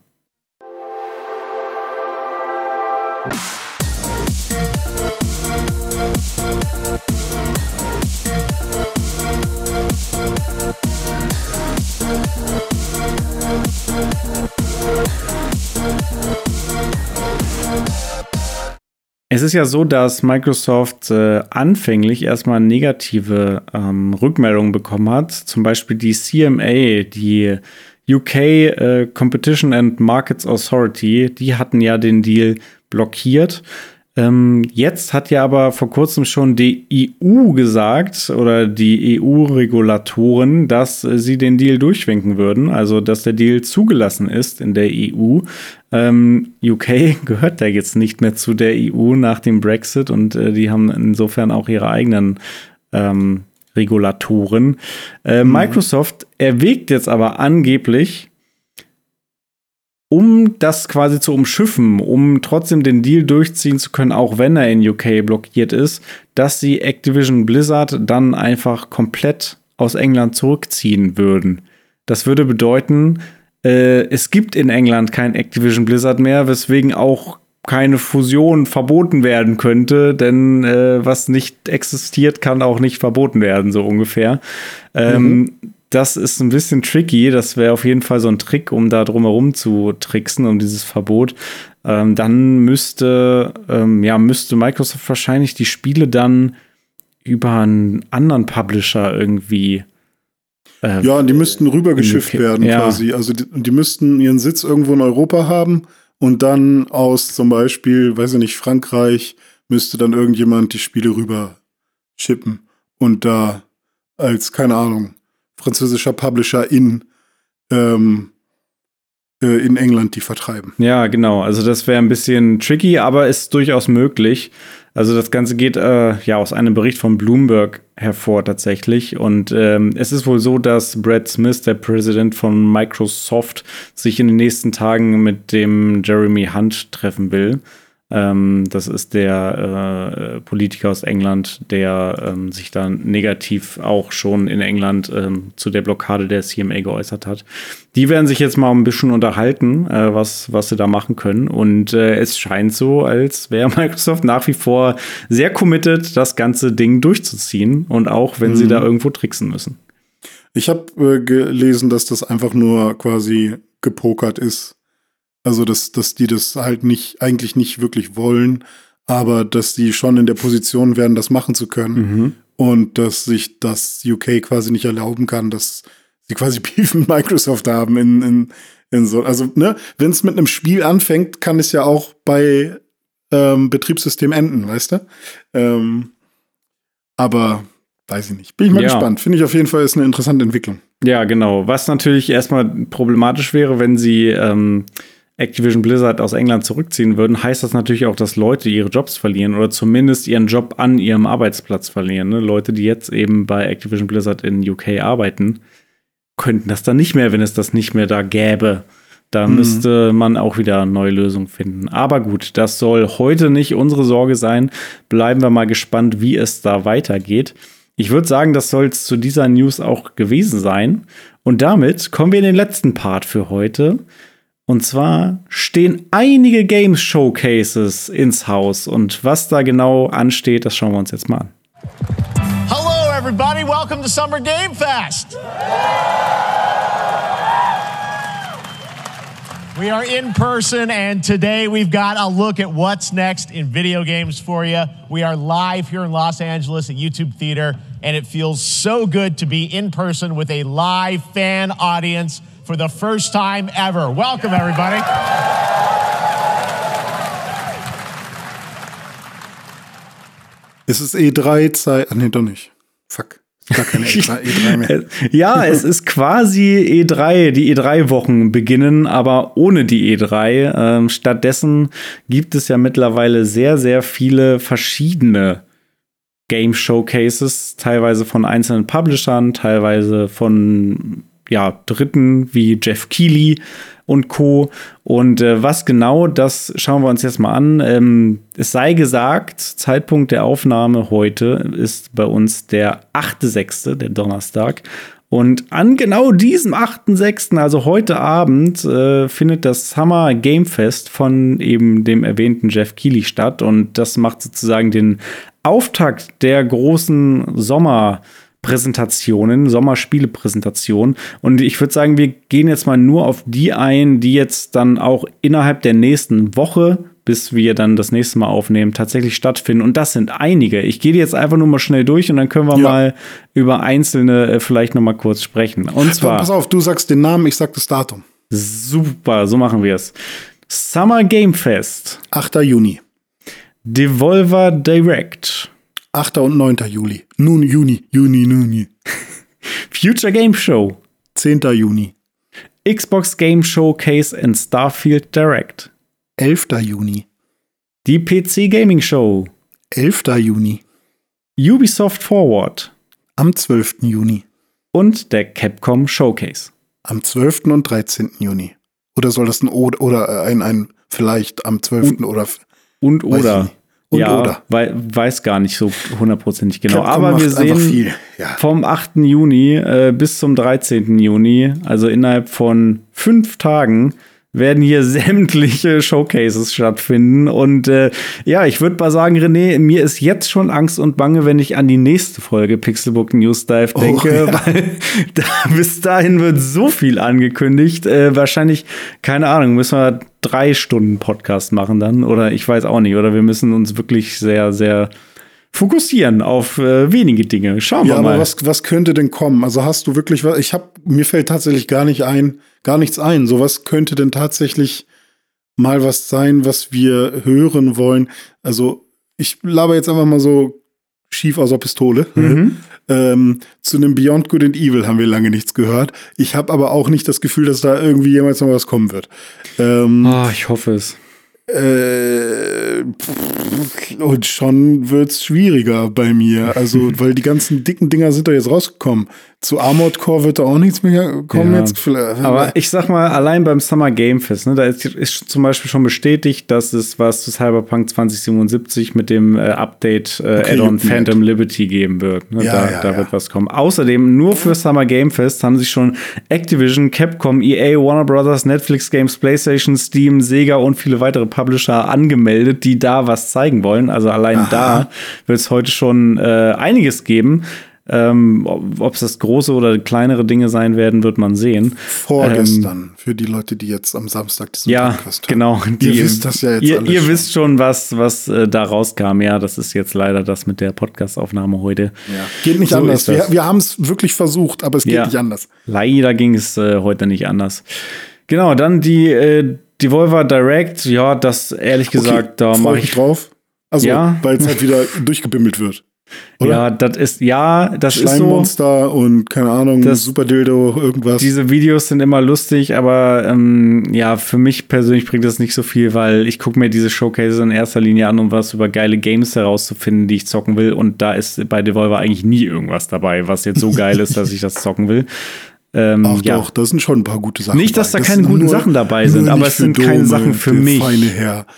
Es ist ja so, dass Microsoft äh, anfänglich erstmal negative ähm, Rückmeldungen bekommen hat. Zum Beispiel die CMA, die UK äh, Competition and Markets Authority, die hatten ja den Deal blockiert. Ähm, jetzt hat ja aber vor kurzem schon die EU gesagt oder die EU-Regulatoren, dass äh, sie den Deal durchwinken würden, also dass der Deal zugelassen ist in der EU. Ähm, UK gehört da jetzt nicht mehr zu der EU nach dem Brexit und äh, die haben insofern auch ihre eigenen ähm, Regulatoren. Äh, mhm. Microsoft erwägt jetzt aber angeblich, um das quasi zu umschiffen, um trotzdem den Deal durchziehen zu können, auch wenn er in UK blockiert ist, dass sie Activision Blizzard dann einfach komplett aus England zurückziehen würden. Das würde bedeuten, äh, es gibt in England kein Activision Blizzard mehr, weswegen auch keine Fusion verboten werden könnte, denn äh, was nicht existiert, kann auch nicht verboten werden, so ungefähr. Ähm, mhm. Das ist ein bisschen tricky. Das wäre auf jeden Fall so ein Trick, um da drumherum zu tricksen, um dieses Verbot. Ähm, dann müsste, ähm, ja, müsste Microsoft wahrscheinlich die Spiele dann über einen anderen Publisher irgendwie. Äh, ja, die müssten rübergeschifft werden ja. quasi. Also die, die müssten ihren Sitz irgendwo in Europa haben und dann aus zum Beispiel, weiß ich nicht, Frankreich müsste dann irgendjemand die Spiele rüber schippen und da als, keine Ahnung, französischer Publisher in, ähm, äh, in England die vertreiben. Ja, genau. Also das wäre ein bisschen tricky, aber ist durchaus möglich. Also das Ganze geht äh, ja aus einem Bericht von Bloomberg hervor tatsächlich. Und ähm, es ist wohl so, dass Brad Smith, der Präsident von Microsoft, sich in den nächsten Tagen mit dem Jeremy Hunt treffen will. Ähm, das ist der äh, Politiker aus England, der ähm, sich dann negativ auch schon in England ähm, zu der Blockade der CMA geäußert hat. Die werden sich jetzt mal ein bisschen unterhalten, äh, was, was sie da machen können. Und äh, es scheint so, als wäre Microsoft nach wie vor sehr committed, das ganze Ding durchzuziehen. Und auch wenn mhm. sie da irgendwo tricksen müssen. Ich habe äh, gelesen, dass das einfach nur quasi gepokert ist also, dass, dass die das halt nicht, eigentlich nicht wirklich wollen, aber dass die schon in der Position werden, das machen zu können. Mhm. Und dass sich das UK quasi nicht erlauben kann, dass sie quasi Beef mit Microsoft haben in, in, in so. Also, ne, wenn es mit einem Spiel anfängt, kann es ja auch bei ähm, Betriebssystem enden, weißt du? Ähm, aber weiß ich nicht. Bin ich mal ja. gespannt. Finde ich auf jeden Fall ist eine interessante Entwicklung. Ja, genau. Was natürlich erstmal problematisch wäre, wenn sie ähm, Activision Blizzard aus England zurückziehen würden, heißt das natürlich auch, dass Leute ihre Jobs verlieren oder zumindest ihren Job an ihrem Arbeitsplatz verlieren. Ne? Leute, die jetzt eben bei Activision Blizzard in UK arbeiten, könnten das dann nicht mehr, wenn es das nicht mehr da gäbe. Da mhm. müsste man auch wieder eine neue Lösung finden. Aber gut, das soll heute nicht unsere Sorge sein. Bleiben wir mal gespannt, wie es da weitergeht. Ich würde sagen, das soll es zu dieser News auch gewesen sein. Und damit kommen wir in den letzten Part für heute. Und zwar stehen einige Games Showcases ins Haus und was da genau ansteht, das schauen wir uns jetzt mal an. Hello everybody, welcome to Summer Game Fest. We are in person, and today we've got a look at what's next in video games for you. We are live here in Los Angeles at YouTube Theater, and it feels so good to be in person with a live fan audience for the first time ever. Welcome, everybody. Es ist E3-Zeit. Ah, nee, doch nicht. Fuck. Gar keine E3, E3 mehr. ja, es ist quasi E3. Die E3-Wochen beginnen, aber ohne die E3. Ähm, stattdessen gibt es ja mittlerweile sehr, sehr viele verschiedene Game Showcases, teilweise von einzelnen Publishern, teilweise von ja, Dritten wie Jeff Keighley und Co. Und äh, was genau, das schauen wir uns jetzt mal an. Ähm, es sei gesagt, Zeitpunkt der Aufnahme heute ist bei uns der 8.6., der Donnerstag. Und an genau diesem 8.6., also heute Abend, äh, findet das Summer Game Fest von eben dem erwähnten Jeff Keighley statt. Und das macht sozusagen den Auftakt der großen Sommer- Präsentationen, Sommerspiele-Präsentationen. Und ich würde sagen, wir gehen jetzt mal nur auf die ein, die jetzt dann auch innerhalb der nächsten Woche bis wir dann das nächste Mal aufnehmen, tatsächlich stattfinden. Und das sind einige. Ich gehe jetzt einfach nur mal schnell durch und dann können wir ja. mal über einzelne äh, vielleicht noch mal kurz sprechen. Und zwar. Pass auf, du sagst den Namen, ich sag das Datum. Super, so machen wir es. Summer Game Fest. 8. Juni. Devolver Direct. 8. und 9. Juli. Nun, Juni, Juni, Juni. Future Game Show. 10. Juni. Xbox Game Showcase and Starfield Direct. 11. Juni. Die PC Gaming Show. 11. Juni. Ubisoft Forward. Am 12. Juni. Und der Capcom Showcase. Am 12. und 13. Juni. Oder soll das ein oder, oder ein, ein vielleicht am 12. Und, oder und oder und ja, oder. Wei weiß gar nicht so hundertprozentig genau. Capcom Aber wir sehen ja. vom 8. Juni äh, bis zum 13. Juni, also innerhalb von fünf Tagen, werden hier sämtliche Showcases stattfinden. Und äh, ja, ich würde mal sagen, René, mir ist jetzt schon Angst und Bange, wenn ich an die nächste Folge Pixelbook News Dive oh, denke, oh, ja. weil da, bis dahin wird so viel angekündigt. Äh, wahrscheinlich, keine Ahnung, müssen wir drei Stunden Podcast machen dann. Oder ich weiß auch nicht. Oder wir müssen uns wirklich sehr, sehr fokussieren auf äh, wenige Dinge. Schauen ja, wir mal. Aber was, was könnte denn kommen? Also hast du wirklich was? Ich habe mir fällt tatsächlich gar nicht ein, gar nichts ein. So was könnte denn tatsächlich mal was sein, was wir hören wollen? Also ich laber jetzt einfach mal so schief aus der Pistole. Mhm. ähm, zu einem Beyond Good and Evil haben wir lange nichts gehört. Ich habe aber auch nicht das Gefühl, dass da irgendwie jemals noch was kommen wird. Ähm, oh, ich hoffe es. Äh, und schon wird's schwieriger bei mir. Also, weil die ganzen dicken Dinger sind da jetzt rausgekommen. Zu Armored Core wird da auch nichts mehr kommen ja. jetzt. Aber ich sag mal, allein beim Summer Game Fest, ne, da ist, ist zum Beispiel schon bestätigt, dass es was zu Cyberpunk 2077 mit dem äh, Update äh, okay, Add-on Phantom Liberty geben wird. Ne? Ja, da, ja, da wird was kommen. Außerdem, nur für Summer Game Fest haben sich schon Activision, Capcom, EA, Warner Brothers, Netflix Games, PlayStation, Steam, Sega und viele weitere Publisher angemeldet, die da was zeigen wollen. Also allein Aha. da wird es heute schon äh, einiges geben. Ähm, Ob es das große oder kleinere Dinge sein werden, wird man sehen. Vorgestern, ähm, für die Leute, die jetzt am Samstag diesen ja, Podcast hören. Genau, die, ihr wisst das ja jetzt Ihr, ihr wisst schon, was, was äh, da rauskam. Ja, das ist jetzt leider das mit der Podcastaufnahme heute. Ja. Geht nicht so anders. Wir, wir haben es wirklich versucht, aber es geht ja. nicht anders. Leider ging es äh, heute nicht anders. Genau, dann die äh, Devolver Direct. Ja, das ehrlich gesagt, okay, da mache ich drauf. Also, ja. weil es halt wieder durchgebimmelt wird. Oder? Ja, das ist, ja, das ist so. und keine Ahnung, das, Super Dildo, irgendwas. Diese Videos sind immer lustig, aber ähm, ja, für mich persönlich bringt das nicht so viel, weil ich gucke mir diese Showcases in erster Linie an, um was über geile Games herauszufinden, die ich zocken will. Und da ist bei Devolver eigentlich nie irgendwas dabei, was jetzt so geil ist, dass ich das zocken will. Ähm, Ach ja. doch, da sind schon ein paar gute Sachen. Nicht, dass da keine guten nur, Sachen dabei sind, aber es sind Dome, keine Sachen für mich.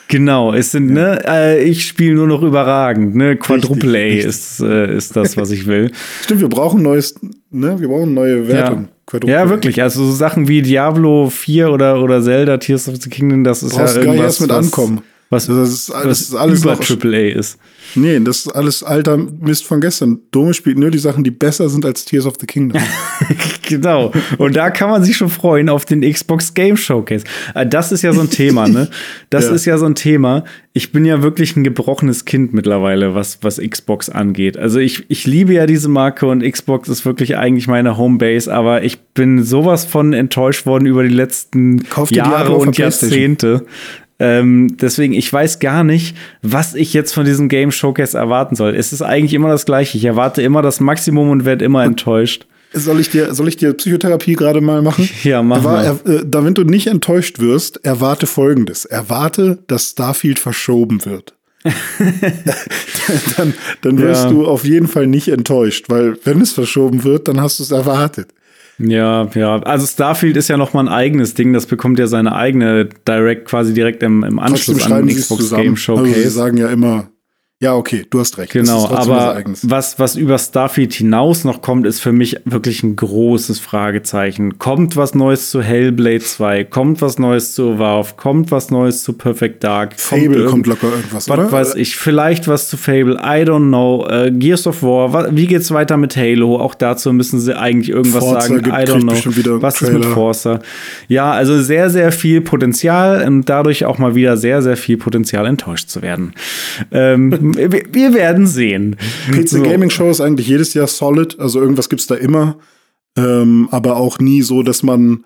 Genau, es sind, ja. ne, äh, ich spiele nur noch überragend, ne, Quadruple A ist, äh, ist das, was ich will. Stimmt, wir brauchen neues, ne, wir brauchen neue Wertung. Ja. ja, wirklich. Also so Sachen wie Diablo 4 oder, oder Zelda Tears of the Kingdom, das ist Brauchst ja irgendwas. Gar erst mit was, ankommen. Was, das ist, das was ist alles über Triple A ist. Nee, das ist alles alter Mist von gestern. Dome spielt nur die Sachen, die besser sind als Tears of the Kingdom. genau. Und da kann man sich schon freuen auf den Xbox Game Showcase. Äh, das ist ja so ein Thema, ne? Das ja. ist ja so ein Thema. Ich bin ja wirklich ein gebrochenes Kind mittlerweile, was, was Xbox angeht. Also ich, ich liebe ja diese Marke und Xbox ist wirklich eigentlich meine Homebase, aber ich bin sowas von enttäuscht worden über die letzten Jahre und Jahrzehnte. Ähm, deswegen, ich weiß gar nicht, was ich jetzt von diesem Game Showcase erwarten soll. Es ist eigentlich immer das Gleiche. Ich erwarte immer das Maximum und werde immer enttäuscht. Soll ich dir, soll ich dir Psychotherapie gerade mal machen? Ja, mach mal. Er, äh, damit du nicht enttäuscht wirst, erwarte Folgendes. Erwarte, dass Starfield verschoben wird. dann, dann wirst ja. du auf jeden Fall nicht enttäuscht, weil wenn es verschoben wird, dann hast du es erwartet. Ja, ja. Also Starfield ist ja noch mal ein eigenes Ding. Das bekommt ja seine eigene Direct quasi direkt im, im Anschluss an den Xbox Game Showcase. Also sie sagen ja immer, Ja, okay, du hast recht. Genau, aber was, was über Starfield hinaus noch kommt, ist für mich wirklich ein großes Fragezeichen. Kommt was Neues zu Hellblade 2? Kommt was Neues zu Valve? Kommt was Neues zu Perfect Dark? Fable kommt, kommt locker irgendwas, was oder? weiß ich, vielleicht was zu Fable, I don't know. Uh, Gears of War, wie geht's weiter mit Halo? Auch dazu müssen sie eigentlich irgendwas Forza sagen. I don't know. Was Trailer. ist mit Forza? Ja, also sehr, sehr viel Potenzial und dadurch auch mal wieder sehr, sehr viel Potenzial enttäuscht zu werden. Ähm, wir werden sehen. PC so. Gaming Show ist eigentlich jedes Jahr solid, also irgendwas gibt es da immer, ähm, aber auch nie so, dass man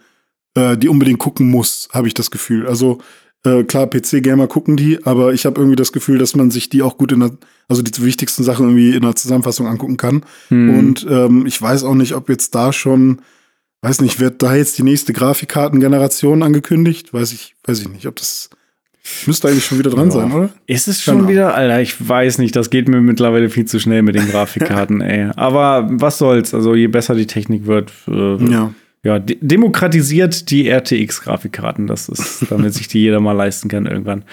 äh, die unbedingt gucken muss, habe ich das Gefühl. Also äh, klar, PC-Gamer gucken die, aber ich habe irgendwie das Gefühl, dass man sich die auch gut in der, also die wichtigsten Sachen irgendwie in der Zusammenfassung angucken kann. Hm. Und ähm, ich weiß auch nicht, ob jetzt da schon, weiß nicht, wird da jetzt die nächste Grafikkartengeneration angekündigt? Weiß ich, weiß ich nicht, ob das Müsste eigentlich schon wieder dran ja. sein, oder? Ist es schon genau. wieder? Alter, ich weiß nicht. Das geht mir mittlerweile viel zu schnell mit den Grafikkarten, ey. Aber was soll's? Also, je besser die Technik wird, äh, ja. ja de demokratisiert die RTX-Grafikkarten. Das ist, damit sich die jeder mal leisten kann irgendwann.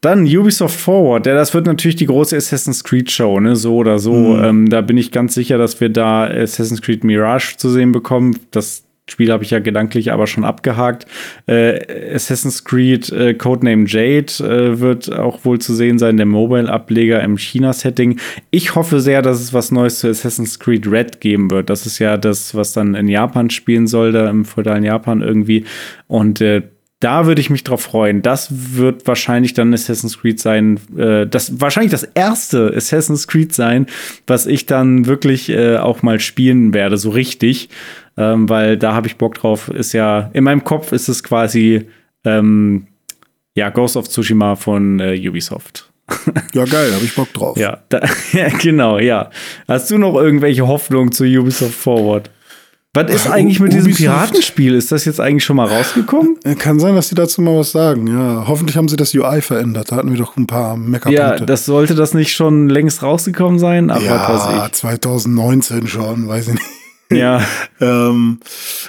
Dann Ubisoft Forward. Ja, das wird natürlich die große Assassin's Creed Show, ne? So oder so. Mhm. Ähm, da bin ich ganz sicher, dass wir da Assassin's Creed Mirage zu sehen bekommen. Das Spiel habe ich ja gedanklich aber schon abgehakt. Äh, Assassin's Creed äh, Codename Jade äh, wird auch wohl zu sehen sein, der Mobile-Ableger im China-Setting. Ich hoffe sehr, dass es was Neues zu Assassin's Creed Red geben wird. Das ist ja das, was dann in Japan spielen soll, da im feudalen Japan irgendwie. Und äh, da würde ich mich drauf freuen. Das wird wahrscheinlich dann Assassin's Creed sein, äh, das wahrscheinlich das erste Assassin's Creed sein, was ich dann wirklich äh, auch mal spielen werde, so richtig ähm, weil da habe ich Bock drauf. Ist ja, in meinem Kopf ist es quasi ähm, ja, Ghost of Tsushima von äh, Ubisoft. ja, geil, habe ich Bock drauf. Ja, da, ja, genau, ja. Hast du noch irgendwelche Hoffnungen zu Ubisoft Forward? Was ist eigentlich mit diesem Piratenspiel? Ist das jetzt eigentlich schon mal rausgekommen? Kann sein, dass sie dazu mal was sagen. Ja, hoffentlich haben sie das UI verändert. Da hatten wir doch ein paar Meckerpunkte. Ja, das sollte das nicht schon längst rausgekommen sein. Aber ja, 2019 schon, weiß ich nicht. Ja. ähm,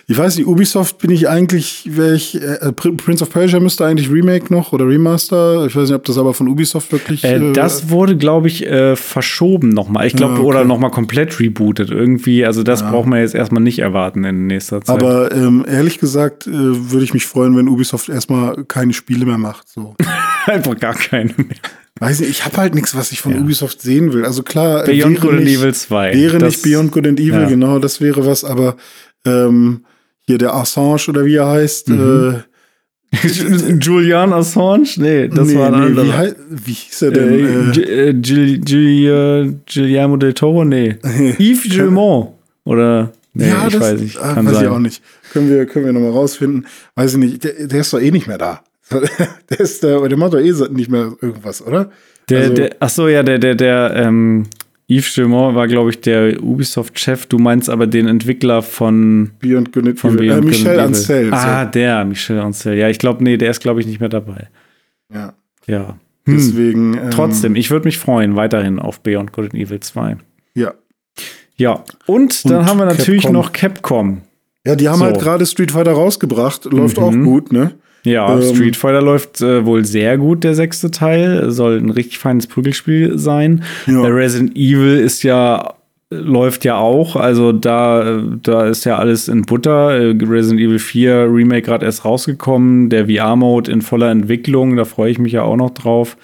ich weiß nicht, Ubisoft bin ich eigentlich, wäre ich, äh, Prince of Persia müsste eigentlich Remake noch oder Remaster. Ich weiß nicht, ob das aber von Ubisoft wirklich. Äh, das wurde, glaube ich, äh, verschoben nochmal. Ich glaube, ja, okay. oder nochmal komplett rebootet irgendwie. Also das ja. braucht man jetzt erstmal nicht erwarten in nächster Zeit. Aber ähm, ehrlich gesagt äh, würde ich mich freuen, wenn Ubisoft erstmal keine Spiele mehr macht. So. Einfach gar keine mehr. Weiß nicht, ich habe halt nichts, was ich von ja. Ubisoft sehen will. Also klar, Beyond Good and Evil 2. Wäre das, nicht Beyond Good and Evil, ja. genau, das wäre was, aber ähm, hier der Assange oder wie er heißt, mhm. äh, Julian Assange? Nee, das nee, war ein nee, anderer. Wie, wie, hieß er denn? Äh, äh, Guillermo del Toro? Nee. Yves Gilmont. Oder? Nee, ja, ich das, weiß nicht. Kann weiß sein. ich auch nicht. Können wir, können wir nochmal rausfinden. Weiß ich nicht. Der, der ist doch eh nicht mehr da. der ist der, der macht doch eh nicht mehr irgendwas, oder? Der, also, der, ach so, ja, der, der, der, ähm, Yves Gilmont war, glaube ich, der Ubisoft-Chef. Du meinst aber den Entwickler von Beyond Good von Beyond äh, Michel Ancel. Ah, so. der, Michel Ancel. Ja, ich glaube, nee, der ist, glaube ich, nicht mehr dabei. Ja. Ja. Hm. Deswegen. Ähm, Trotzdem, ich würde mich freuen, weiterhin auf Beyond Good and Evil 2. Ja. Ja. Und, Und dann haben wir natürlich Capcom. noch Capcom. Ja, die haben so. halt gerade Street Fighter rausgebracht. Läuft mhm. auch gut, ne? Ja, ähm, Street Fighter läuft äh, wohl sehr gut, der sechste Teil. Soll ein richtig feines Prügelspiel sein. Ja. Resident Evil ist ja läuft ja auch, also da, da ist ja alles in Butter. Resident Evil 4 Remake gerade erst rausgekommen, der VR-Mode in voller Entwicklung, da freue ich mich ja auch noch drauf.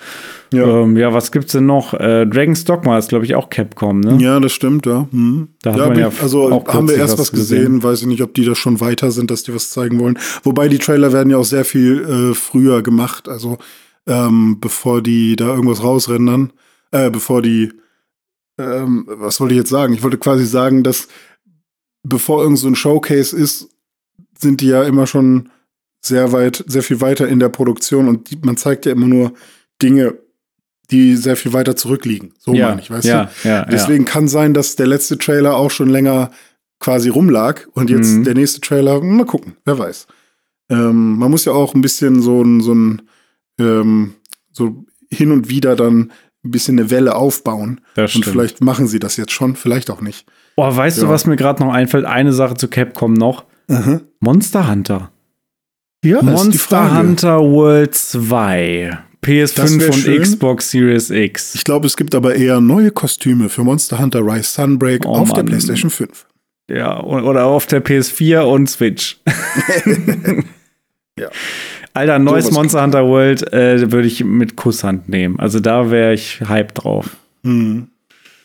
Ja, ähm, ja was gibt's denn noch? Äh, Dragon's Dogma ist, glaube ich, auch Capcom, ne? Ja, das stimmt, ja. Hm. Da ja, ja also haben wir erst was gesehen. gesehen, weiß ich nicht, ob die da schon weiter sind, dass die was zeigen wollen. Wobei die Trailer werden ja auch sehr viel äh, früher gemacht, also ähm, bevor die da irgendwas rausrendern, äh, bevor die, ähm, was wollte ich jetzt sagen? Ich wollte quasi sagen, dass bevor irgend so ein Showcase ist, sind die ja immer schon sehr weit, sehr viel weiter in der Produktion und die, man zeigt ja immer nur Dinge die sehr viel weiter zurückliegen. So ja, meine ich, weißt ja, du? Ja, Deswegen kann sein, dass der letzte Trailer auch schon länger quasi rumlag und jetzt mhm. der nächste Trailer, mal gucken, wer weiß. Ähm, man muss ja auch ein bisschen so ein, so ein, ähm, so hin und wieder dann ein bisschen eine Welle aufbauen. Das und vielleicht machen sie das jetzt schon, vielleicht auch nicht. Oh, weißt ja. du, was mir gerade noch einfällt? Eine Sache zu Capcom noch. Mhm. Monster Hunter. Ja, Monster Hunter World 2 PS5 und schön. Xbox Series X. Ich glaube, es gibt aber eher neue Kostüme für Monster Hunter Rise Sunbreak oh, auf Mann. der PlayStation 5. Ja, oder auf der PS4 und Switch. ja. Alter, neues so Monster Hunter World äh, würde ich mit Kusshand nehmen. Also da wäre ich hype drauf. Hm.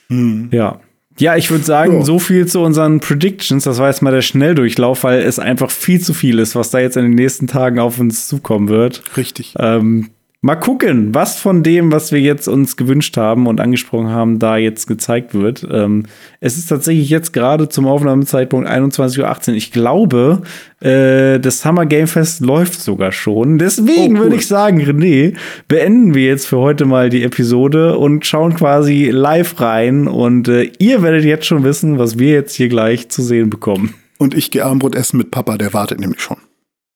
Hm. Ja. Ja, ich würde sagen, jo. so viel zu unseren Predictions. Das war jetzt mal der Schnelldurchlauf, weil es einfach viel zu viel ist, was da jetzt in den nächsten Tagen auf uns zukommen wird. Richtig. Ähm, Mal gucken, was von dem, was wir jetzt uns gewünscht haben und angesprochen haben, da jetzt gezeigt wird. Ähm, es ist tatsächlich jetzt gerade zum Aufnahmezeitpunkt 21.18 Uhr. Ich glaube, äh, das Summer Game Fest läuft sogar schon. Deswegen oh, cool. würde ich sagen, René, beenden wir jetzt für heute mal die Episode und schauen quasi live rein. Und äh, ihr werdet jetzt schon wissen, was wir jetzt hier gleich zu sehen bekommen. Und ich gehe Armbrot essen mit Papa, der wartet nämlich schon.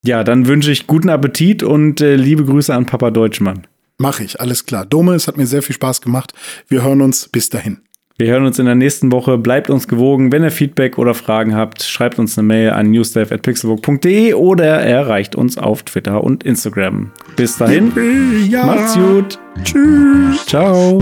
Ja, dann wünsche ich guten Appetit und äh, liebe Grüße an Papa Deutschmann. Mache ich, alles klar. Dome, es hat mir sehr viel Spaß gemacht. Wir hören uns bis dahin. Wir hören uns in der nächsten Woche. Bleibt uns gewogen. Wenn ihr Feedback oder Fragen habt, schreibt uns eine Mail an newsdev.pixelbook.de oder erreicht uns auf Twitter und Instagram. Bis dahin. Ja. Macht's gut. Tschüss. Ciao.